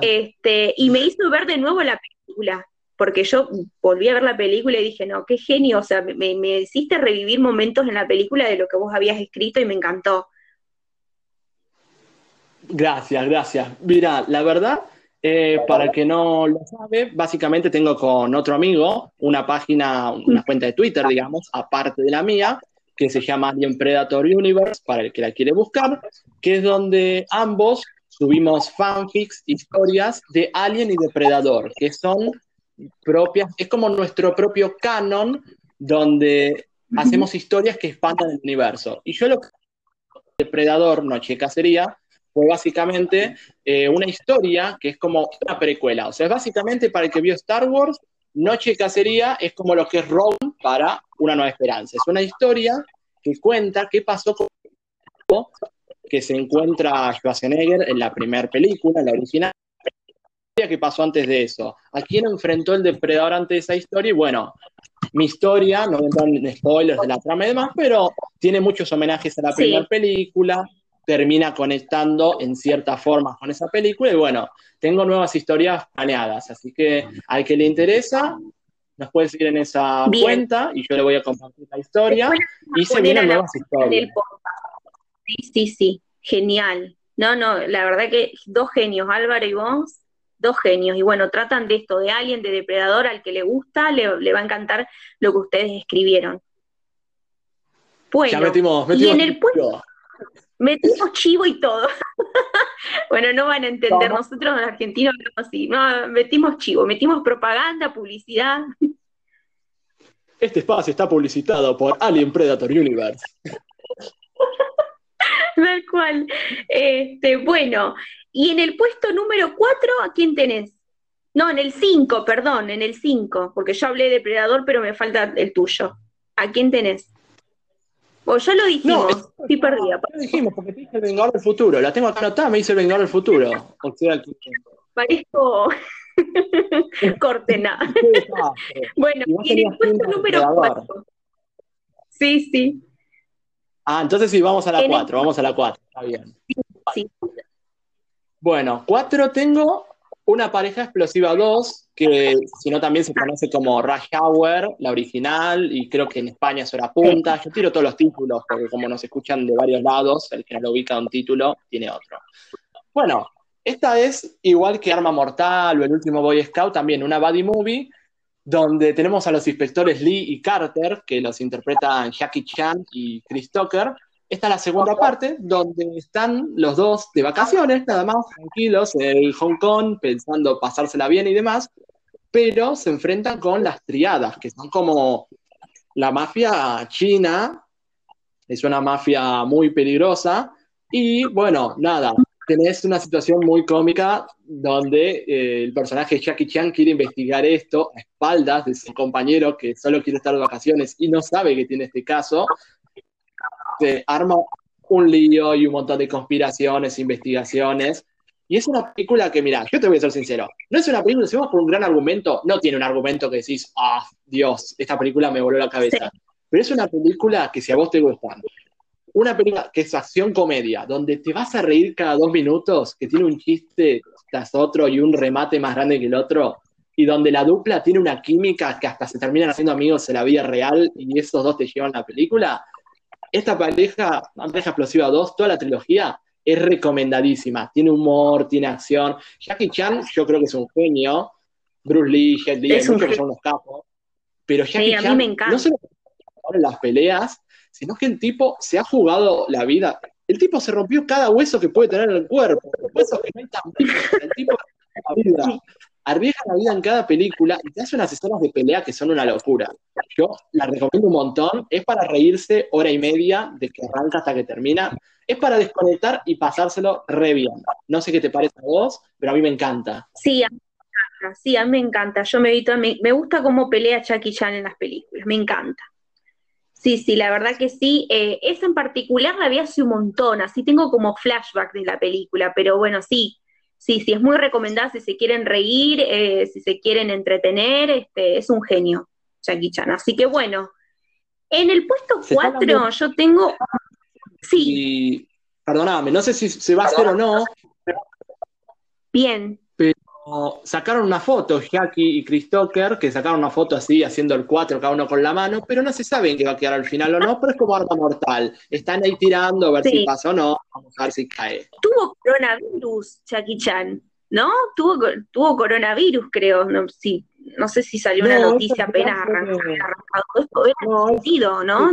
este, y me hizo ver de nuevo la película porque yo volví a ver la película y dije, no, qué genio, o sea, me, hiciste revivir momentos en la película de lo que vos habías escrito y me encantó. Gracias, gracias. Mira, la verdad, eh, para el que no lo sabe, básicamente tengo con otro amigo una página, una cuenta de Twitter, digamos, aparte de la mía, que se llama Alien Predator Universe, para el que la quiere buscar, que es donde ambos subimos fanfics, historias de Alien y Depredador, que son propias, es como nuestro propio canon donde hacemos historias que expandan el universo. Y yo lo que Depredador, Noche de Cacería, fue básicamente eh, una historia que es como una precuela. O sea, es básicamente para el que vio Star Wars, Noche de Cacería es como lo que es Rome para Una Nueva Esperanza. Es una historia que cuenta qué pasó con que se encuentra Schwarzenegger en la primera película, en la original, que pasó antes de eso. ¿A quién enfrentó el depredador antes de esa historia? Y bueno, mi historia, no voy a entrar en spoilers de la trama y demás, pero tiene muchos homenajes a la primera película, termina conectando en cierta forma con esa película y bueno, tengo nuevas historias planeadas, así que al que le interesa, nos puede seguir en esa cuenta y yo le voy a compartir la historia y se vienen nuevas historias. Sí, sí, sí, genial. No, no, la verdad que dos genios, Álvaro y vos, dos genios. Y bueno, tratan de esto, de alguien, de depredador, al que le gusta, le, va a encantar lo que ustedes escribieron. Bueno, ya metimos, y en el puesto metimos chivo y todo. [laughs] bueno, no van a entender, nosotros los argentinos así, no, metimos chivo, metimos propaganda, publicidad. Este espacio está publicitado por Alien Predator Universe. [laughs] Tal cual. Este, bueno, y en el puesto número 4, ¿a quién tenés? No, en el 5, perdón, en el 5, porque yo hablé de Predador, pero me falta el tuyo. ¿A quién tenés? O ya lo dijimos, no, sí perdida. lo dijimos, porque te dije el Vengador del Futuro. La tengo acá anotada, me dice el Vengador del Futuro. O sea, Parezco [laughs] Cortena. [laughs] bueno, y en el puesto número 4. Sí, sí. Ah, entonces sí, vamos a la 4, vamos a la 4, está bien. Sí, Bueno, 4 tengo una pareja explosiva 2, que si no también se conoce como Rush Hour, la original, y creo que en España es hora punta. Yo tiro todos los títulos, porque como nos escuchan de varios lados, el que no lo ubica un título, tiene otro. Bueno, esta es igual que Arma Mortal o El último Boy Scout, también una buddy movie, donde tenemos a los inspectores Lee y Carter, que los interpretan Jackie Chan y Chris Tucker. Esta es la segunda parte, donde están los dos de vacaciones, nada más, tranquilos, en Hong Kong, pensando pasársela bien y demás, pero se enfrentan con las triadas, que son como la mafia china, es una mafia muy peligrosa, y bueno, nada, tenés una situación muy cómica donde eh, el personaje Jackie Chan quiere investigar esto a espaldas de su compañero que solo quiere estar de vacaciones y no sabe que tiene este caso. Se arma un lío y un montón de conspiraciones, investigaciones. Y es una película que, mira, yo te voy a ser sincero, no es una película, si vamos por un gran argumento, no tiene un argumento que decís, ah, Dios, esta película me voló la cabeza. Pero es una película que si a vos te gustan una película que es acción comedia, donde te vas a reír cada dos minutos, que tiene un chiste tras otro y un remate más grande que el otro, y donde la dupla tiene una química que hasta se terminan haciendo amigos en la vida real y esos dos te llevan la película. Esta pareja, pareja explosiva 2, toda la trilogía, es recomendadísima. Tiene humor, tiene acción. Jackie Chan, yo creo que es un genio. Bruce Lee, Jet Li, muchos que son unos capos. Pero Jackie Chan, no solo en las peleas, sino que el tipo se ha jugado la vida. El tipo se rompió cada hueso que puede tener en el cuerpo, huesos que no hay tan El tipo la vida. Arriesga la vida en cada película y te hace unas escenas de pelea que son una locura. Yo la recomiendo un montón. Es para reírse hora y media de que arranca hasta que termina. Es para desconectar y pasárselo re bien. No sé qué te parece a vos, pero a mí me encanta. Sí, a mí me encanta. Sí, a mí me encanta. Yo me, me, me gusta cómo pelea Jackie Chan en las películas. Me encanta. Sí, sí, la verdad que sí. Eh, esa en particular la vi hace un montón, así tengo como flashback de la película, pero bueno, sí, sí, sí, es muy recomendada si se quieren reír, eh, si se quieren entretener, este, es un genio, Jackie Chan. Así que bueno, en el puesto 4 yo tengo... Sí. perdóname, no sé si se va a hacer o no. Bien sacaron una foto, Jackie y Chris Tucker, que sacaron una foto así, haciendo el 4 cada uno con la mano, pero no se sabe en qué va a quedar al final o no, pero es como arma mortal. Están ahí tirando a ver si pasa o no, vamos a ver si cae. Tuvo coronavirus, Jackie Chan, ¿no? Tuvo, tuvo coronavirus, creo, no, sí. No sé si salió una noticia apenas arrancado, esto, era no, sentido, ¿no?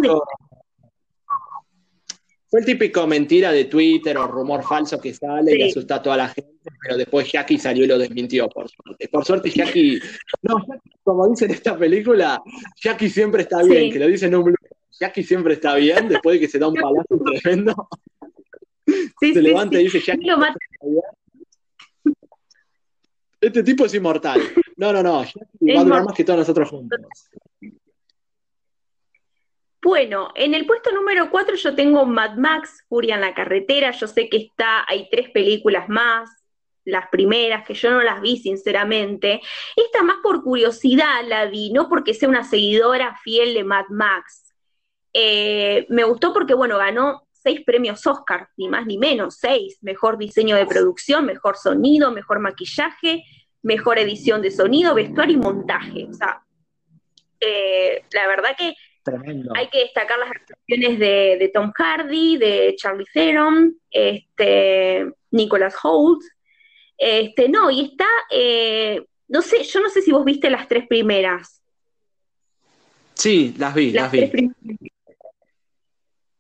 Fue el típico mentira de Twitter o rumor falso que sale y asusta a toda la gente, pero después Jackie salió y lo desmintió, por suerte. Por suerte, Jackie, no, como dice en esta película, Jackie siempre está bien, que lo dicen un Jackie siempre está bien, después de que se da un palazo [laughs] tremendo. se levanta y dice, Jackie. Lo mata. Este tipo es inmortal. No, no, no. Jackie va a durar más que todos nosotros juntos. Bueno, en el puesto número 4 yo tengo Mad Max, Furia en la carretera. Yo sé que está, hay tres películas más, las primeras, que yo no las vi sinceramente. Esta más por curiosidad la vi, no porque sea una seguidora fiel de Mad Max. Eh, me gustó porque, bueno, ganó seis premios Oscar, ni más ni menos, seis. Mejor diseño de producción, mejor sonido, mejor maquillaje, mejor edición de sonido, vestuario y montaje. O sea, eh, la verdad que hay que destacar las actuaciones de, Tom Hardy, de Charlie Theron, este, Nicholas Holt. Este, no, y está, eh, no sé, yo no sé si vos viste las tres primeras. Sí, las vi, las, vi.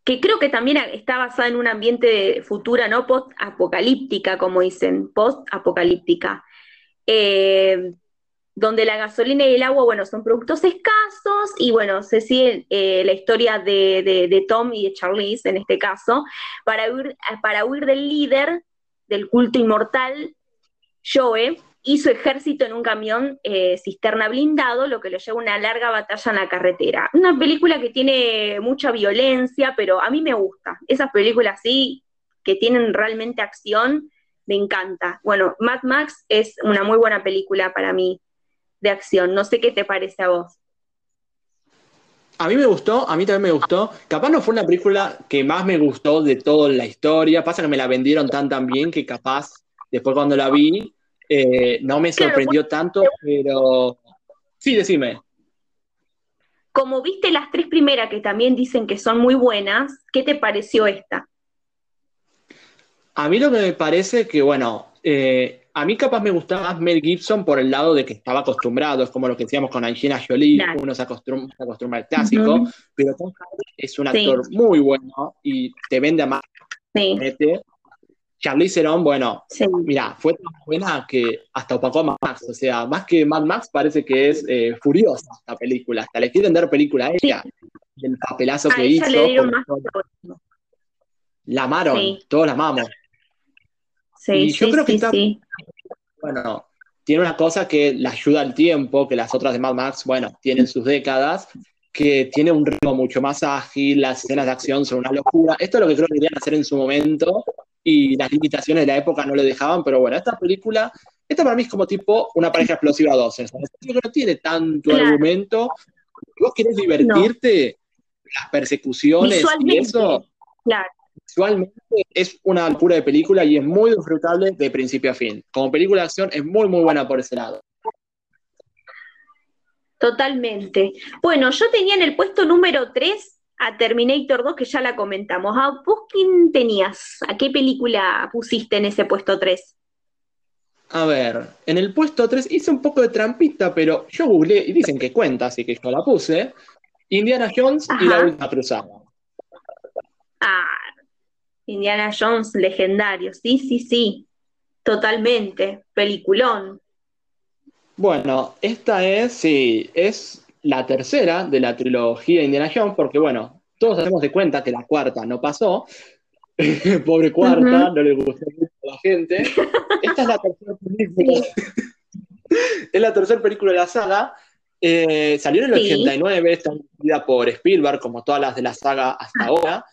Que creo que también está basada en un ambiente futura, ¿no? Post-apocalíptica, como dicen, post-apocalíptica. Eh, donde la gasolina y el agua, bueno, son productos escasos y bueno, se sigue eh, la historia de, Tom y de Charlize en este caso, para huir, para huir del líder del culto inmortal, Joe, y su ejército en un camión eh, cisterna blindado, lo que lo lleva a una larga batalla en la carretera. Una película que tiene mucha violencia, pero a mí me gusta. Esas películas sí, que tienen realmente acción, me encanta. Bueno, Mad Max es una muy buena película para mí de acción. No sé qué te parece a vos. A mí me gustó, a mí también me gustó. Capaz no fue una película que más me gustó de toda la historia. Pasa que me la vendieron tan tan bien que capaz después cuando la vi eh, no me sorprendió tanto, pero sí, decime. Como viste las tres primeras que también dicen que son muy buenas, ¿qué te pareció esta? A mí lo que me parece que, bueno, eh, a mí capaz me gustaba más Mel Gibson por el lado de que estaba acostumbrado, es como lo que decíamos con Angelina Jolie, uno se acostumbra, al clásico, pero Tom Hardy es un actor muy bueno y te vende a más. Sí. Charlize Theron, bueno, mira, fue tan buena que hasta opacó a Max, o sea, más que Mad Max parece que es eh, furiosa esta película, hasta le quieren dar película a ella, el papelazo que hizo. La amaron, todos la amamos. Sí, yo creo que está, bueno, tiene una cosa que la ayuda al tiempo, que las otras de Mad Max, bueno, tienen sus décadas, que tiene un ritmo mucho más ágil, las escenas de acción son una locura. Esto es lo que creo que querían hacer en su momento y las limitaciones de la época no le dejaban, pero bueno, esta película, esta para mí es como tipo una pareja explosiva 12. que no tiene tanto argumento. Si vos querés divertirte, las persecuciones y eso. Claro visualmente es una locura de película y es muy disfrutable de principio a fin. Como película de acción es muy, muy buena por ese lado. Totalmente. Bueno, yo tenía en el puesto número 3 a Terminator 2, que ya la comentamos. ¿A vos quién tenías? ¿A qué película pusiste en ese puesto 3? A ver, en el puesto 3 hice un poco de trampita, pero yo googleé y dicen que cuenta, así que yo la puse. Indiana Jones y la última cruzada. Ah, Indiana Jones, legendario, sí, sí, sí, totalmente, peliculón. Bueno, esta es, sí, es la tercera de la trilogía de Indiana Jones, porque bueno, todos hacemos de cuenta que la cuarta no pasó. [laughs] Pobre cuarta, no le gustó mucho a la gente. [laughs] Esta es la tercera película. [laughs] es la tercera película de la saga. Eh, salió en el 89, está dirigida por Spielberg, como todas las de la saga hasta ah. ahora.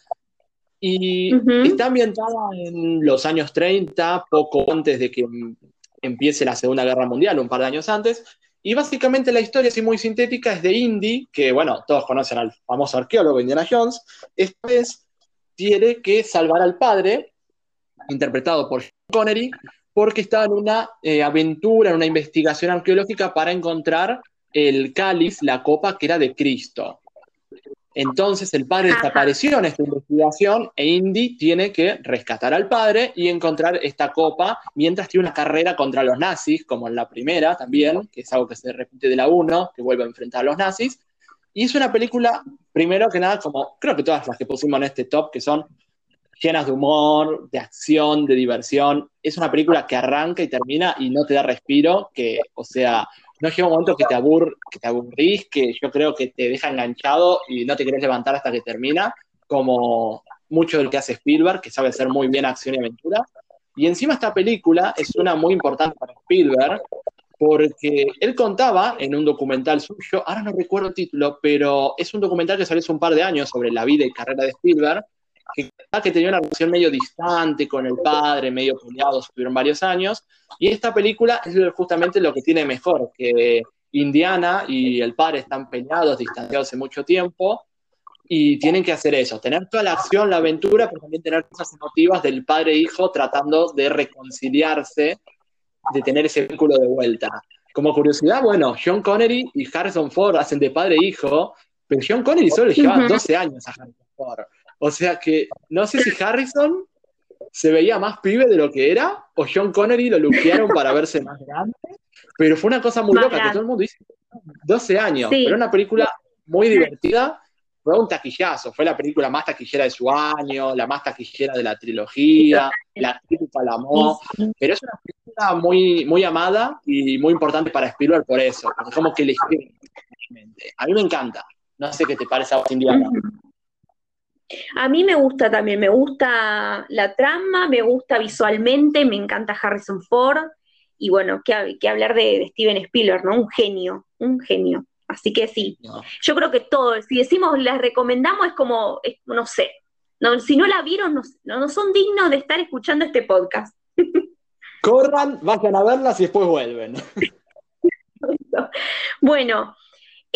Y está ambientada en los años 30, poco antes de que empiece la Segunda Guerra Mundial, un par de años antes. Y básicamente la historia, así muy sintética, es de Indy, que bueno, todos conocen al famoso arqueólogo Indiana Jones. Esta vez tiene que salvar al padre, interpretado por Connery, porque estaba en una eh, aventura, en una investigación arqueológica para encontrar el cáliz, la copa que era de Cristo. Entonces el padre desapareció en esta investigación e Indy tiene que rescatar al padre y encontrar esta copa mientras tiene una carrera contra los nazis, como en la primera también, que es algo que se repite de la 1, que vuelve a enfrentar a los nazis. Y es una película, primero que nada, como creo que todas las que pusimos en este top, que son llenas de humor, de acción, de diversión. Es una película que arranca y termina y no te da respiro, que, o sea, no llega un momento que te, abur que te aburrís, que yo creo que te deja enganchado y no te querés levantar hasta que termina, como mucho del que hace Spielberg, que sabe hacer muy bien acción y aventura. Y encima esta película es una muy importante para Spielberg, porque él contaba en un documental suyo, ahora no recuerdo el título, pero es un documental que salió hace un par de años sobre la vida y carrera de Spielberg, que, que tenía una relación medio distante con el padre, medio peleados, tuvieron varios años, y esta película es justamente lo que tiene mejor, que Indiana y el padre están peleados, distanciados hace mucho tiempo, y tienen que hacer eso, tener toda la acción, la aventura, pero también tener cosas emotivas del padre e hijo tratando de reconciliarse, de tener ese vínculo de vuelta. Como curiosidad, bueno, John Connery y Harrison Ford hacen de padre e hijo, pero John Connery solo le lleva 12 años a Harrison Ford. O sea que no sé si Harrison se veía más pibe de lo que era, o John Connery lo luquearon para verse más grande, pero fue una cosa muy loca que todo el mundo dice, 12 años, pero una película muy divertida, fue un taquillazo, fue la película más taquillera de su año, la más taquillera de la trilogía, la crítica la amó, pero es una película muy, muy amada y muy importante para Spielberg por eso, como que le A mí me encanta, no sé qué te parece a vos, Indiana. A mí me gusta también, me gusta la trama, me gusta visualmente, me encanta Harrison Ford y bueno, qué, hablar de, Steven Spielberg, ¿no? Un genio, un genio. Así que sí, yo creo que todo, si decimos, les recomendamos, es como, no sé, no, si no la vieron, no, no son dignos de estar escuchando este podcast. Corran, vayan a verlas y después vuelven. [laughs] bueno,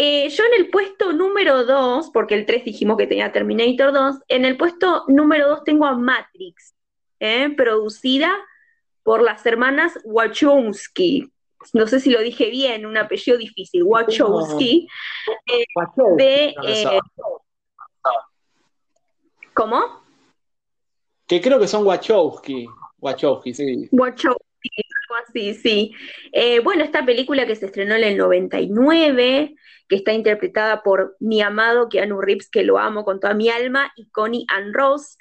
eh, yo en el puesto número 2, porque el 3 dijimos que tenía Terminator 2, en el puesto número 2 tengo a Matrix, ¿eh? producida por las hermanas Wachowski. No sé si lo dije bien, un apellido difícil, Wachowski. Eh, ¿Cómo? Que creo que son Wachowski. Wachowski, sí. Wachowski, algo así, sí. bueno, esta película que se estrenó en el 99, que está interpretada por mi amado Keanu Reeves, que lo amo con toda mi alma, y Connie Ann Ross.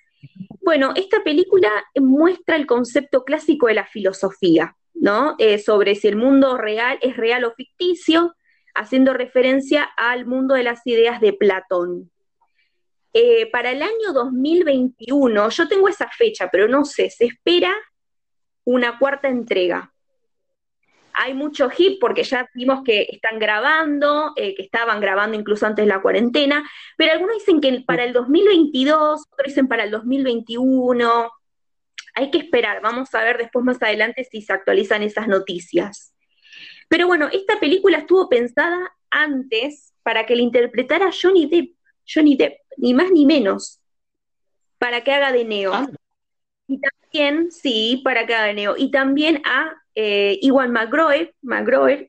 Bueno, esta película muestra el concepto clásico de la filosofía, ¿no? Eh, sobre si el mundo real es real o ficticio, haciendo referencia al mundo de las ideas de Platón. Eh, para el año 2021, yo tengo esa fecha, pero no sé, se espera una cuarta entrega hay mucho hip porque ya vimos que están grabando, eh, que estaban grabando incluso antes de la cuarentena, pero algunos dicen que para el 2022, otros dicen para el 2021. Hay que esperar, vamos a ver después más adelante si se actualizan esas noticias. Pero bueno, esta película estuvo pensada antes para que le interpretara Johnny Depp, Johnny Depp, ni más ni menos, para que haga de Neo. Ah. Y también, sí, para que haga de Neo. Y también a eh, Iwan McGregor, McGregor,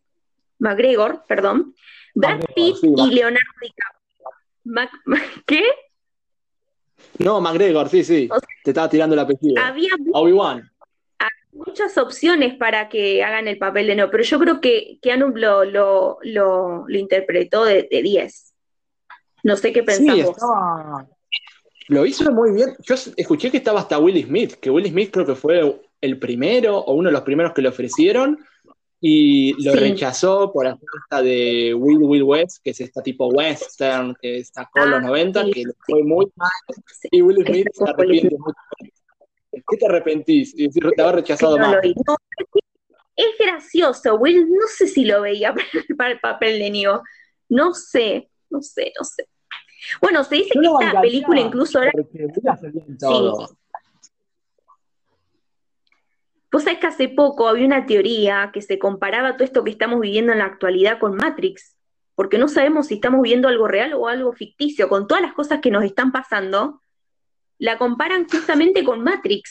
McGregor, perdón, Brad Pitt y Leonardo DiCaprio. [laughs] ¿Qué? No, McGregor, sí, sí. Te estaba tirando la apellido. Había Obi-Wan. muchas opciones para que hagan el papel de no, pero yo creo que Keanu lo, lo, lo, interpretó de 10. No sé qué pensamos. Lo hizo muy bien. Yo escuché que estaba hasta Will Smith, que Will Smith creo que fue el primero o uno de los primeros que le ofrecieron y lo rechazó por la esta de Will Will West, que es esta tipo western que sacó los 90, ah, que le fue muy mal. Y Will Smith se arrepiente mucho. ¿Qué te arrepentís? Y te haber rechazado más. es gracioso, Will, no sé si lo veía [laughs] para el papel de Neo, no sé, no sé, no sé. Bueno, se dice que esta película incluso ahora... Sí. Vos sabés que hace poco había una teoría que se comparaba todo esto que estamos viviendo en la actualidad con Matrix, porque no sabemos si estamos viendo algo real o algo ficticio. Con todas las cosas que nos están pasando, la comparan justamente con Matrix,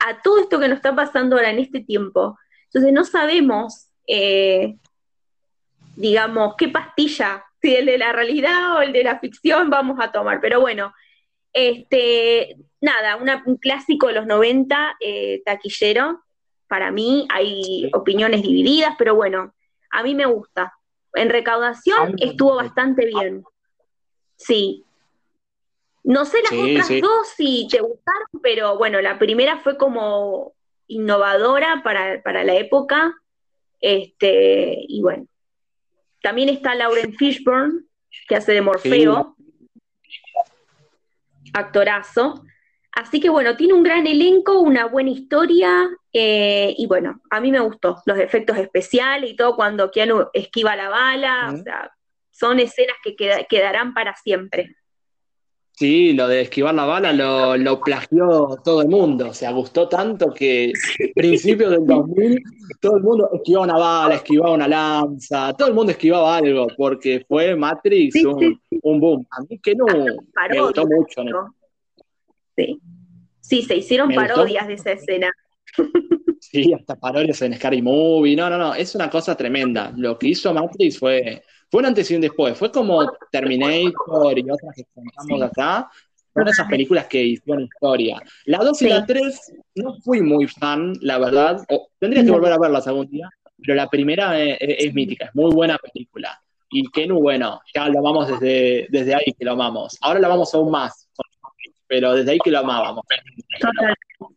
a todo esto que nos está pasando ahora en este tiempo. Entonces no sabemos, eh, digamos, qué pastilla, si el de la realidad o el de la ficción vamos a tomar. Pero bueno, este, nada, un clásico de los 90, eh, taquillero. Para mí hay opiniones divididas, pero bueno, a mí me gusta. En recaudación estuvo bastante bien. Sí. No sé las otras dos si te gustaron, pero bueno, la primera fue como innovadora para, para la época. Este, y bueno. También está Lauren Fishburne, que hace de Morfeo. Actorazo. Así que bueno, tiene un gran elenco, una buena historia eh, y bueno, a mí me gustó los efectos especiales y todo cuando Keanu esquiva la bala, o sea, son escenas que quedarán para siempre. Sí, lo de esquivar la bala lo, lo, plagió todo el mundo. O sea, gustó tanto que [laughs] principio del 2000 todo el mundo esquivaba una bala, esquivaba una lanza, todo el mundo esquivaba algo, porque fue Matrix un, boom. A mí que no, me gustó mucho. ¿no? Sí. sí, se hicieron parodias de esa escena. Sí, hasta parodias en Scary Movie. No, no, no, es una cosa tremenda. Lo que hizo Matrix fue fue un antes y un después. Fue como Terminator y otras que contamos acá. Son esas películas que hicieron historia. La 2 y la 3 no fui muy fan, la verdad. tendría que volver a verlas algún día. Pero la primera es, mítica, es muy buena película. Y Kenu, bueno, ya lo amamos desde, desde ahí que lo amamos. Ahora lo amamos aún más, pero desde ahí que lo amábamos.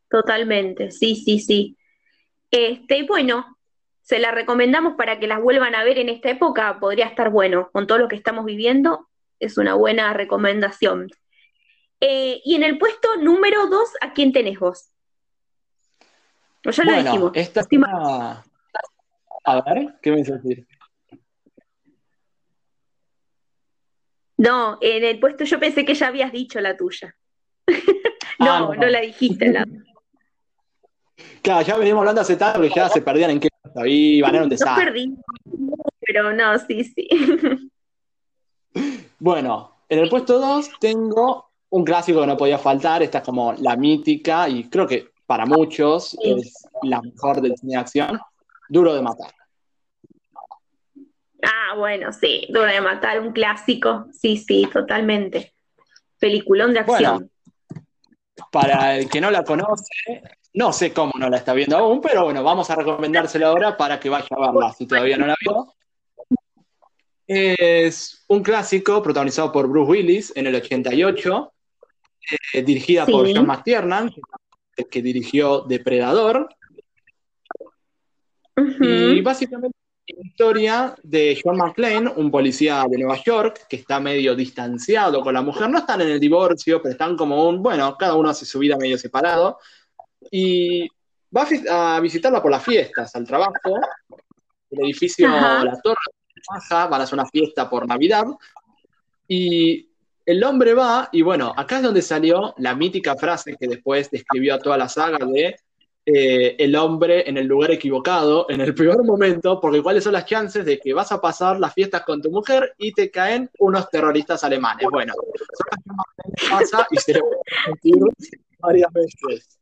totalmente, sí, sí, sí. Este, bueno, se la recomendamos para que las vuelvan a ver en esta época, podría estar bueno, con todo lo que estamos viviendo, es una buena recomendación. Eh, y en el puesto número dos, ¿a quién tenés vos? ya lo dijimos. Esta A ver, ¿qué me decir? No, en el puesto yo pensé que ya habías dicho la tuya. [laughs] Ah, no, no, la dijiste. La... Claro, ya venimos hablando hace tanto que ya se perdían en qué Ahí van a un desastre. No perdí, pero no, sí, sí. Bueno, en el puesto 2 tengo un clásico que no podía faltar. Esta es como la mítica y creo que para muchos es la mejor del cine de acción. Duro de matar. Ah, bueno, sí, Duro de matar, un clásico. Sí, sí, totalmente. Peliculón de acción. Para el que no la conoce, no sé cómo no la está viendo aún, pero bueno, vamos a recomendársela ahora para que vaya a verla si todavía no la vio. Es un clásico protagonizado por Bruce Willis en el 88, eh, dirigida por John McTiernan, que dirigió Depredador. Y básicamente historia de John McClane, un policía de Nueva York que está medio distanciado con la mujer. No están en el divorcio, pero están como un, bueno, cada uno hace su vida medio separado y va a visitarla por las fiestas, al trabajo. El edificio, la torre, baja, van a hacer una fiesta por Navidad. Y el hombre va, y bueno, acá es donde salió la mítica frase que después describió a toda la saga de eh, el hombre en el lugar equivocado, en el peor momento, porque cuáles son las chances de que vas a pasar las fiestas con tu mujer y te caen unos terroristas alemanes. Bueno, pasa y se le puede varias veces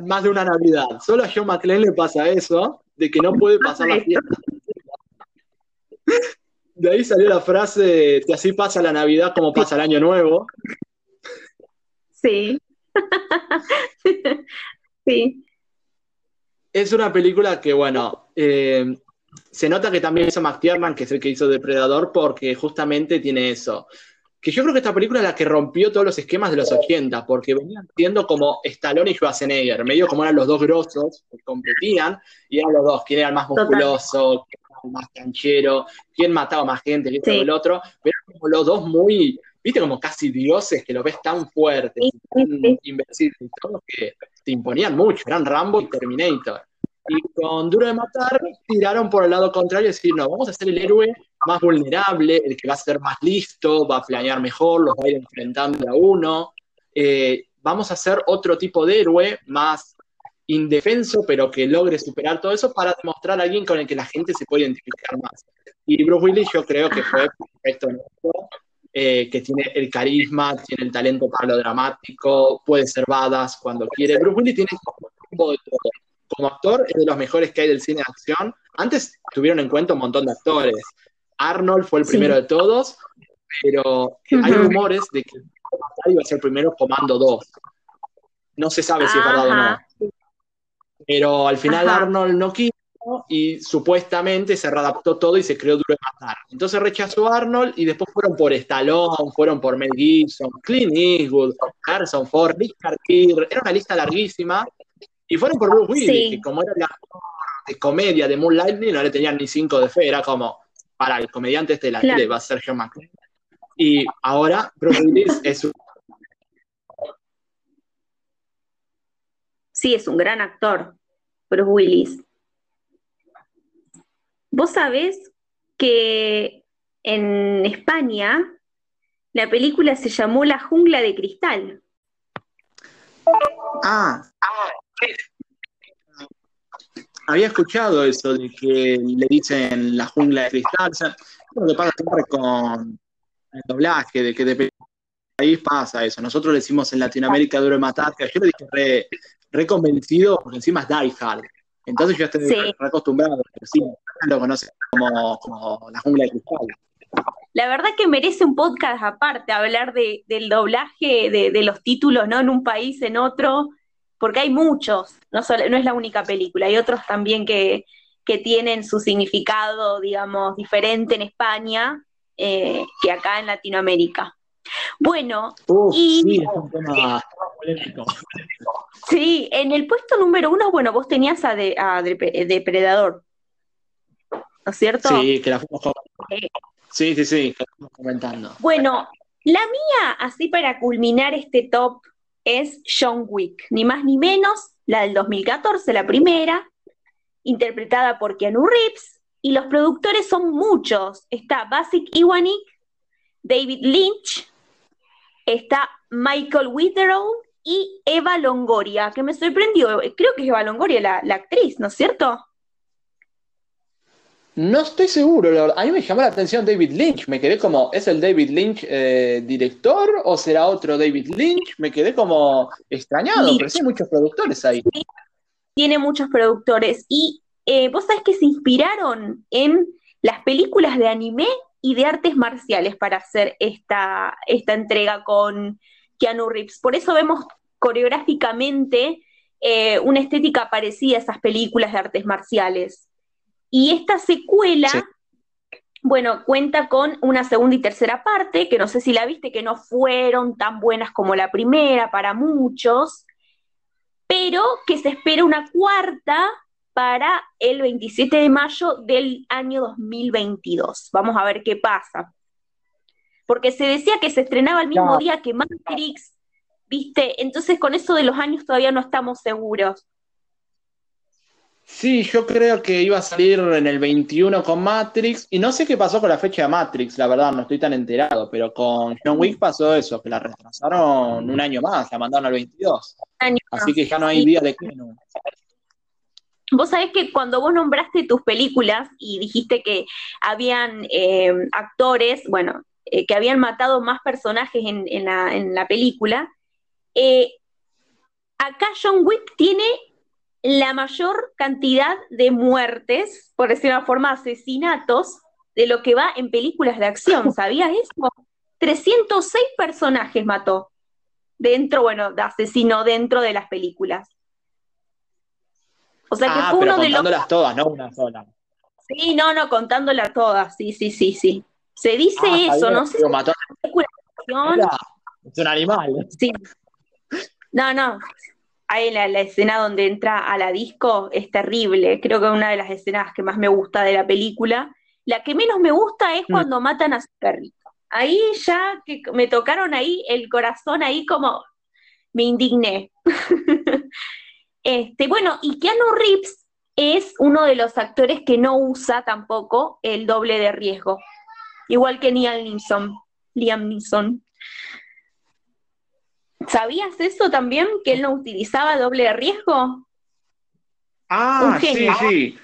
más de una Navidad. Solo a John McClane le pasa eso, de que no puede pasar la fiesta. De ahí salió la frase, que así pasa la Navidad como pasa el Año Nuevo. Sí. [laughs] sí. Es una película que, bueno, eh, se nota que también hizo McTiernan, que es el que hizo Depredador, porque justamente tiene eso. Que yo creo que esta película es la que rompió todos los esquemas de los 80, porque venían siendo como Stallone y Schwarzenegger, medio como eran los dos grosos que competían, y eran los dos, quién era el más musculoso, quién era el más canchero, quién mataba más gente, quién sí. el otro, pero como los dos muy, viste, como casi dioses, que los ves tan fuertes, tan invencibles, que te imponían mucho, eran Rambo y Terminator. Y con Duro de Matar tiraron por el lado contrario y decir, no, vamos a ser el héroe más vulnerable, el que va a ser más listo, va a planear mejor, los va a ir enfrentando a uno. Eh, vamos a hacer otro tipo de héroe más indefenso, pero que logre superar todo eso para demostrar a alguien con el que la gente se puede identificar más. Y Bruce Willis yo creo que fue perfecto eh, que tiene el carisma, tiene el talento para lo dramático, puede ser badass cuando quiere. Bruce Willis tiene como de todo. Como actor es de los mejores que hay del cine de acción. Antes tuvieron en cuenta un montón de actores. Arnold fue el primero de todos, pero hay rumores de que iba a ser el primero Comando 2. No se sabe si es verdad o no. Pero al final Arnold no quiso y supuestamente se readaptó todo y se creó Duro de Matar. Entonces rechazó Arnold y después fueron por Stallone, fueron por Mel Gibson, Clint Eastwood, Harrison Ford, Richard Gere, era una lista larguísima. Y fueron por Bruce Willis, que como era la de comedia de Moonlight, no le tenían ni cinco de fe, era como, para el comediante este de la tele va a ser. Y ahora Bruce Willis [laughs] es un... Sí, es un gran actor, Bruce Willis. Vos sabés que en España la película se llamó La jungla de cristal. Ah, había escuchado eso de que le dicen la jungla de cristal. O sea, lo que pasa con el doblaje, de que de país pasa eso. Nosotros le decimos en Latinoamérica duro matar, que yo le dije re, convencido, porque encima es Die Hard. Entonces yo estoy re acostumbrado, pero sí, lo conoce como, la jungla de cristal. La verdad que merece un podcast aparte, hablar de, del doblaje de, de, los títulos, ¿no? En un país, en otro, porque hay muchos, no, no es la única película, hay otros también que, que tienen su significado, digamos, diferente en España eh, que acá en Latinoamérica. Bueno, y... Sí, es un tema Sí, en el puesto número uno, bueno, vos tenías a, Depredador, ¿no es cierto? Sí, que la fuimos eh. Sí, sí, sí, que la fuimos comentando. Bueno, la mía, así para culminar este top, es John Wick, ni más ni menos, la del 2014, la primera, interpretada por Keanu Reeves, y los productores son muchos. Está Basic Iwanik, David Lynch, está Michael Witherow y Eva Longoria, que me sorprendió. Creo que es Eva Longoria la, la actriz, ¿no es cierto? No estoy seguro, a mí me llamó la atención David Lynch, me quedé como, ¿es el David Lynch eh, director o será otro David Lynch? Me quedé como extrañado, pero sí hay muchos productores ahí. tiene muchos productores y eh, vos sabés que se inspiraron en las películas de anime y de artes marciales para hacer esta, esta entrega con Keanu Reeves. Por eso vemos coreográficamente eh, una estética parecida a esas películas de artes marciales. Y esta secuela, bueno, cuenta con una segunda y tercera parte, que no sé si la viste, que no fueron tan buenas como la primera para muchos, pero que se espera una cuarta para el 27 de mayo del año 2022. Vamos a ver qué pasa. Porque se decía que se estrenaba el mismo día que Matrix, ¿viste? Entonces con eso de los años todavía no estamos seguros. Sí, yo creo que iba a salir en el 21 con Matrix, y no sé qué pasó con la fecha de Matrix, la verdad, no estoy tan enterado, pero con John Wick pasó eso, que la retrasaron un año más, la mandaron al 22. Así que ya no hay día de que no. Vos sabés que cuando vos nombraste tus películas y dijiste que habían eh, actores, bueno, eh, que habían matado más personajes en, la, película, eh, acá John Wick tiene la mayor cantidad de muertes, por decir de una forma, asesinatos, de lo que va en películas de acción. [laughs] ¿Sabías eso? 306 personajes mató dentro, bueno, de asesino dentro de las películas. O sea que ah, fue uno de los. Contándolas todas, no una sola. Sí, no, no, contándolas todas, sí, sí, sí, sí. Se dice ah, eso, no sé. Mató [laughs] es un animal. Sí. No, no, Ahí la, la, escena donde entra a la disco es terrible. Creo que es una de las escenas que más me gusta de la película. La que menos me gusta es mm. cuando matan a su perrito. Ahí ya que me tocaron ahí el corazón, ahí como me indigné. [laughs] este, bueno, y Keanu Reeves es uno de los actores que no usa tampoco el doble de riesgo, igual que Liam Neeson. Liam Neeson. ¿Sabías eso también, que él no utilizaba doble riesgo? Ah, sí, sí.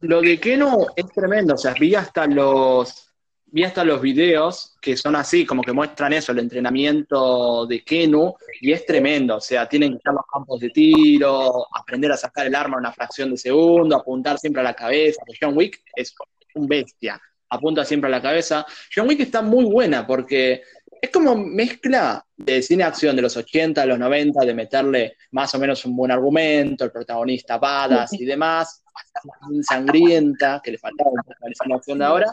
lo de Keno es tremendo, o sea, vi hasta los vi hasta los videos que son así, como que muestran eso, el entrenamiento de Kenu, y es tremendo, o sea, tienen que estar los campos de tiro, aprender a sacar el arma en una fracción de segundo, apuntar siempre a la cabeza, John Wick es un bestia, apunta siempre a la cabeza. John Wick está muy buena porque es como mezcla de cine acción de los 80, de los 90, de meterle más o menos un buen argumento, el protagonista badas y demás, sangrienta, que le faltaba la cine acción de ahora,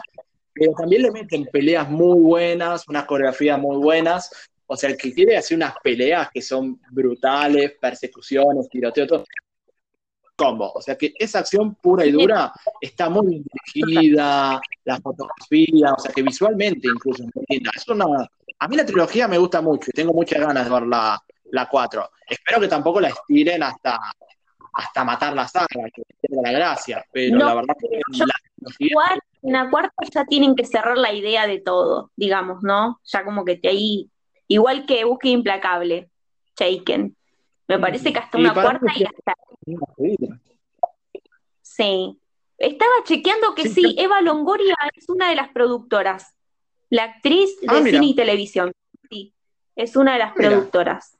pero también le meten peleas muy buenas, unas coreografías muy buenas. O sea, el que quiere hacer unas peleas que son brutales, persecuciones, tiroteos, todo, combo. O sea que esa acción pura y dura está muy dirigida, la fotografía, o sea que visualmente incluso. Es una, a mí la trilogía me gusta mucho y tengo muchas ganas de ver la, la 4. Espero que tampoco la estiren hasta, hasta matar la saga, que tenga la gracia, pero la verdad que la trilogía en la cuarta ya tienen que cerrar la idea de todo, digamos, ¿no? Ya como que te ahí, igual que Búsqueda Implacable, Shaken. Me parece que hasta una cuarta y hasta. Sí. Estaba chequeando que sí, Eva Longoria es una de las productoras, la actriz ah, de cine y televisión. Sí, es una de las productoras.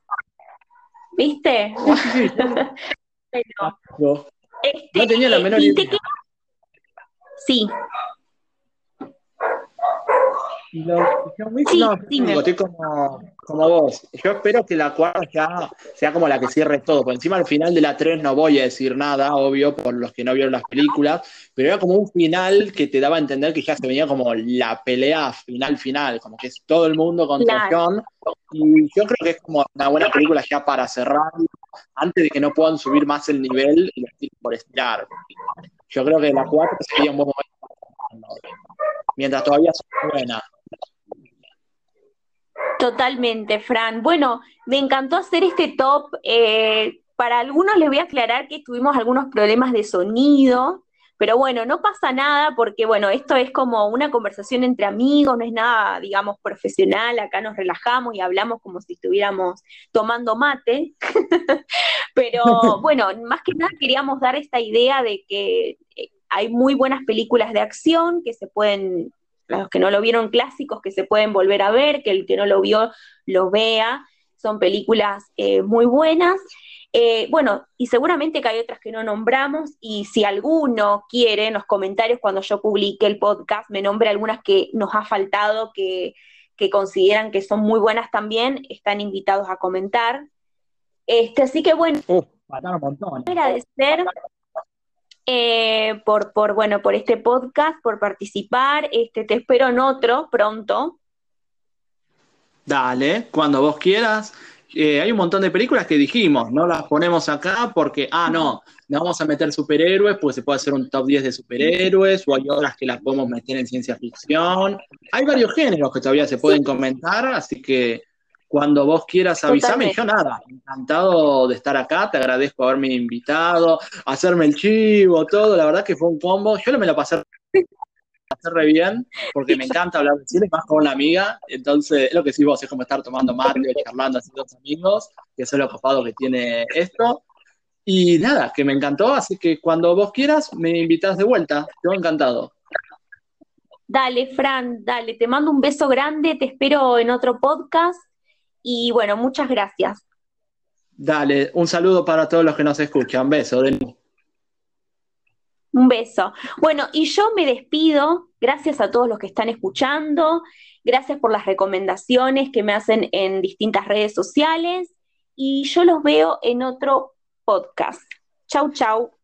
¿Viste? no. [laughs] Este, tenía la menor idea. Sí, estoy como, como, vos. Yo espero que la cuarta ya sea como la que cierre todo. Por encima al final de la 3 no voy a decir nada, obvio, por los que no vieron las películas, pero era como un final que te daba a entender que ya se venía como la pelea final final, como que es todo el mundo contra John. Y yo creo que es como una buena película ya para cerrar, antes de que no puedan subir más el nivel y por estirar. Yo creo que la 4 sería un buen momento mientras todavía es buena. Totalmente, Fran. Bueno, me encantó hacer este top. Eh, para algunos les voy a aclarar que tuvimos algunos problemas de sonido, pero bueno, no pasa nada porque, bueno, esto es como una conversación entre amigos, no es nada, digamos, profesional. Acá nos relajamos y hablamos como si estuviéramos tomando mate. [laughs] pero [laughs] bueno, más que nada queríamos dar esta idea de que eh, hay muy buenas películas de acción que se pueden los que no lo vieron clásicos que se pueden volver a ver, que el que no lo vio lo vea, son películas eh, muy buenas. Eh, bueno, y seguramente que hay otras que no nombramos, y si alguno quiere en los comentarios cuando yo publique el podcast, me nombre algunas que nos ha faltado, que, consideran que son muy buenas también, están invitados a comentar. Este, así que bueno, montón. agradecer eh, por, por, bueno, por este podcast, por participar. Este, te espero en otro pronto. Dale, cuando vos quieras. Eh, hay un montón de películas que dijimos, no las ponemos acá porque, ah, no, no vamos a meter superhéroes, pues se puede hacer un top 10 de superhéroes, o hay otras que las podemos meter en ciencia ficción. Hay varios géneros que todavía se pueden comentar, así que cuando vos quieras avisarme, yo nada, encantado de estar acá, te agradezco haberme invitado, hacerme el chivo, todo, la verdad que fue un combo, yo me lo pasé re bien, porque me encanta hablar de cine, más con una amiga, entonces lo que sí vos es como estar tomando mate, charlando así dos amigos, que eso es lo copado que tiene esto, y nada, que me encantó, así que cuando vos quieras me invitas de vuelta, yo encantado. Dale, Fran, dale, te mando un beso grande, te espero en otro podcast y bueno, muchas gracias. Dale, un saludo para todos los que nos escuchan. Un beso. Un beso. Bueno, y yo me despido. Gracias a todos los que están escuchando. Gracias por las recomendaciones que me hacen en distintas redes sociales. Y yo los veo en otro podcast. Chau, chau.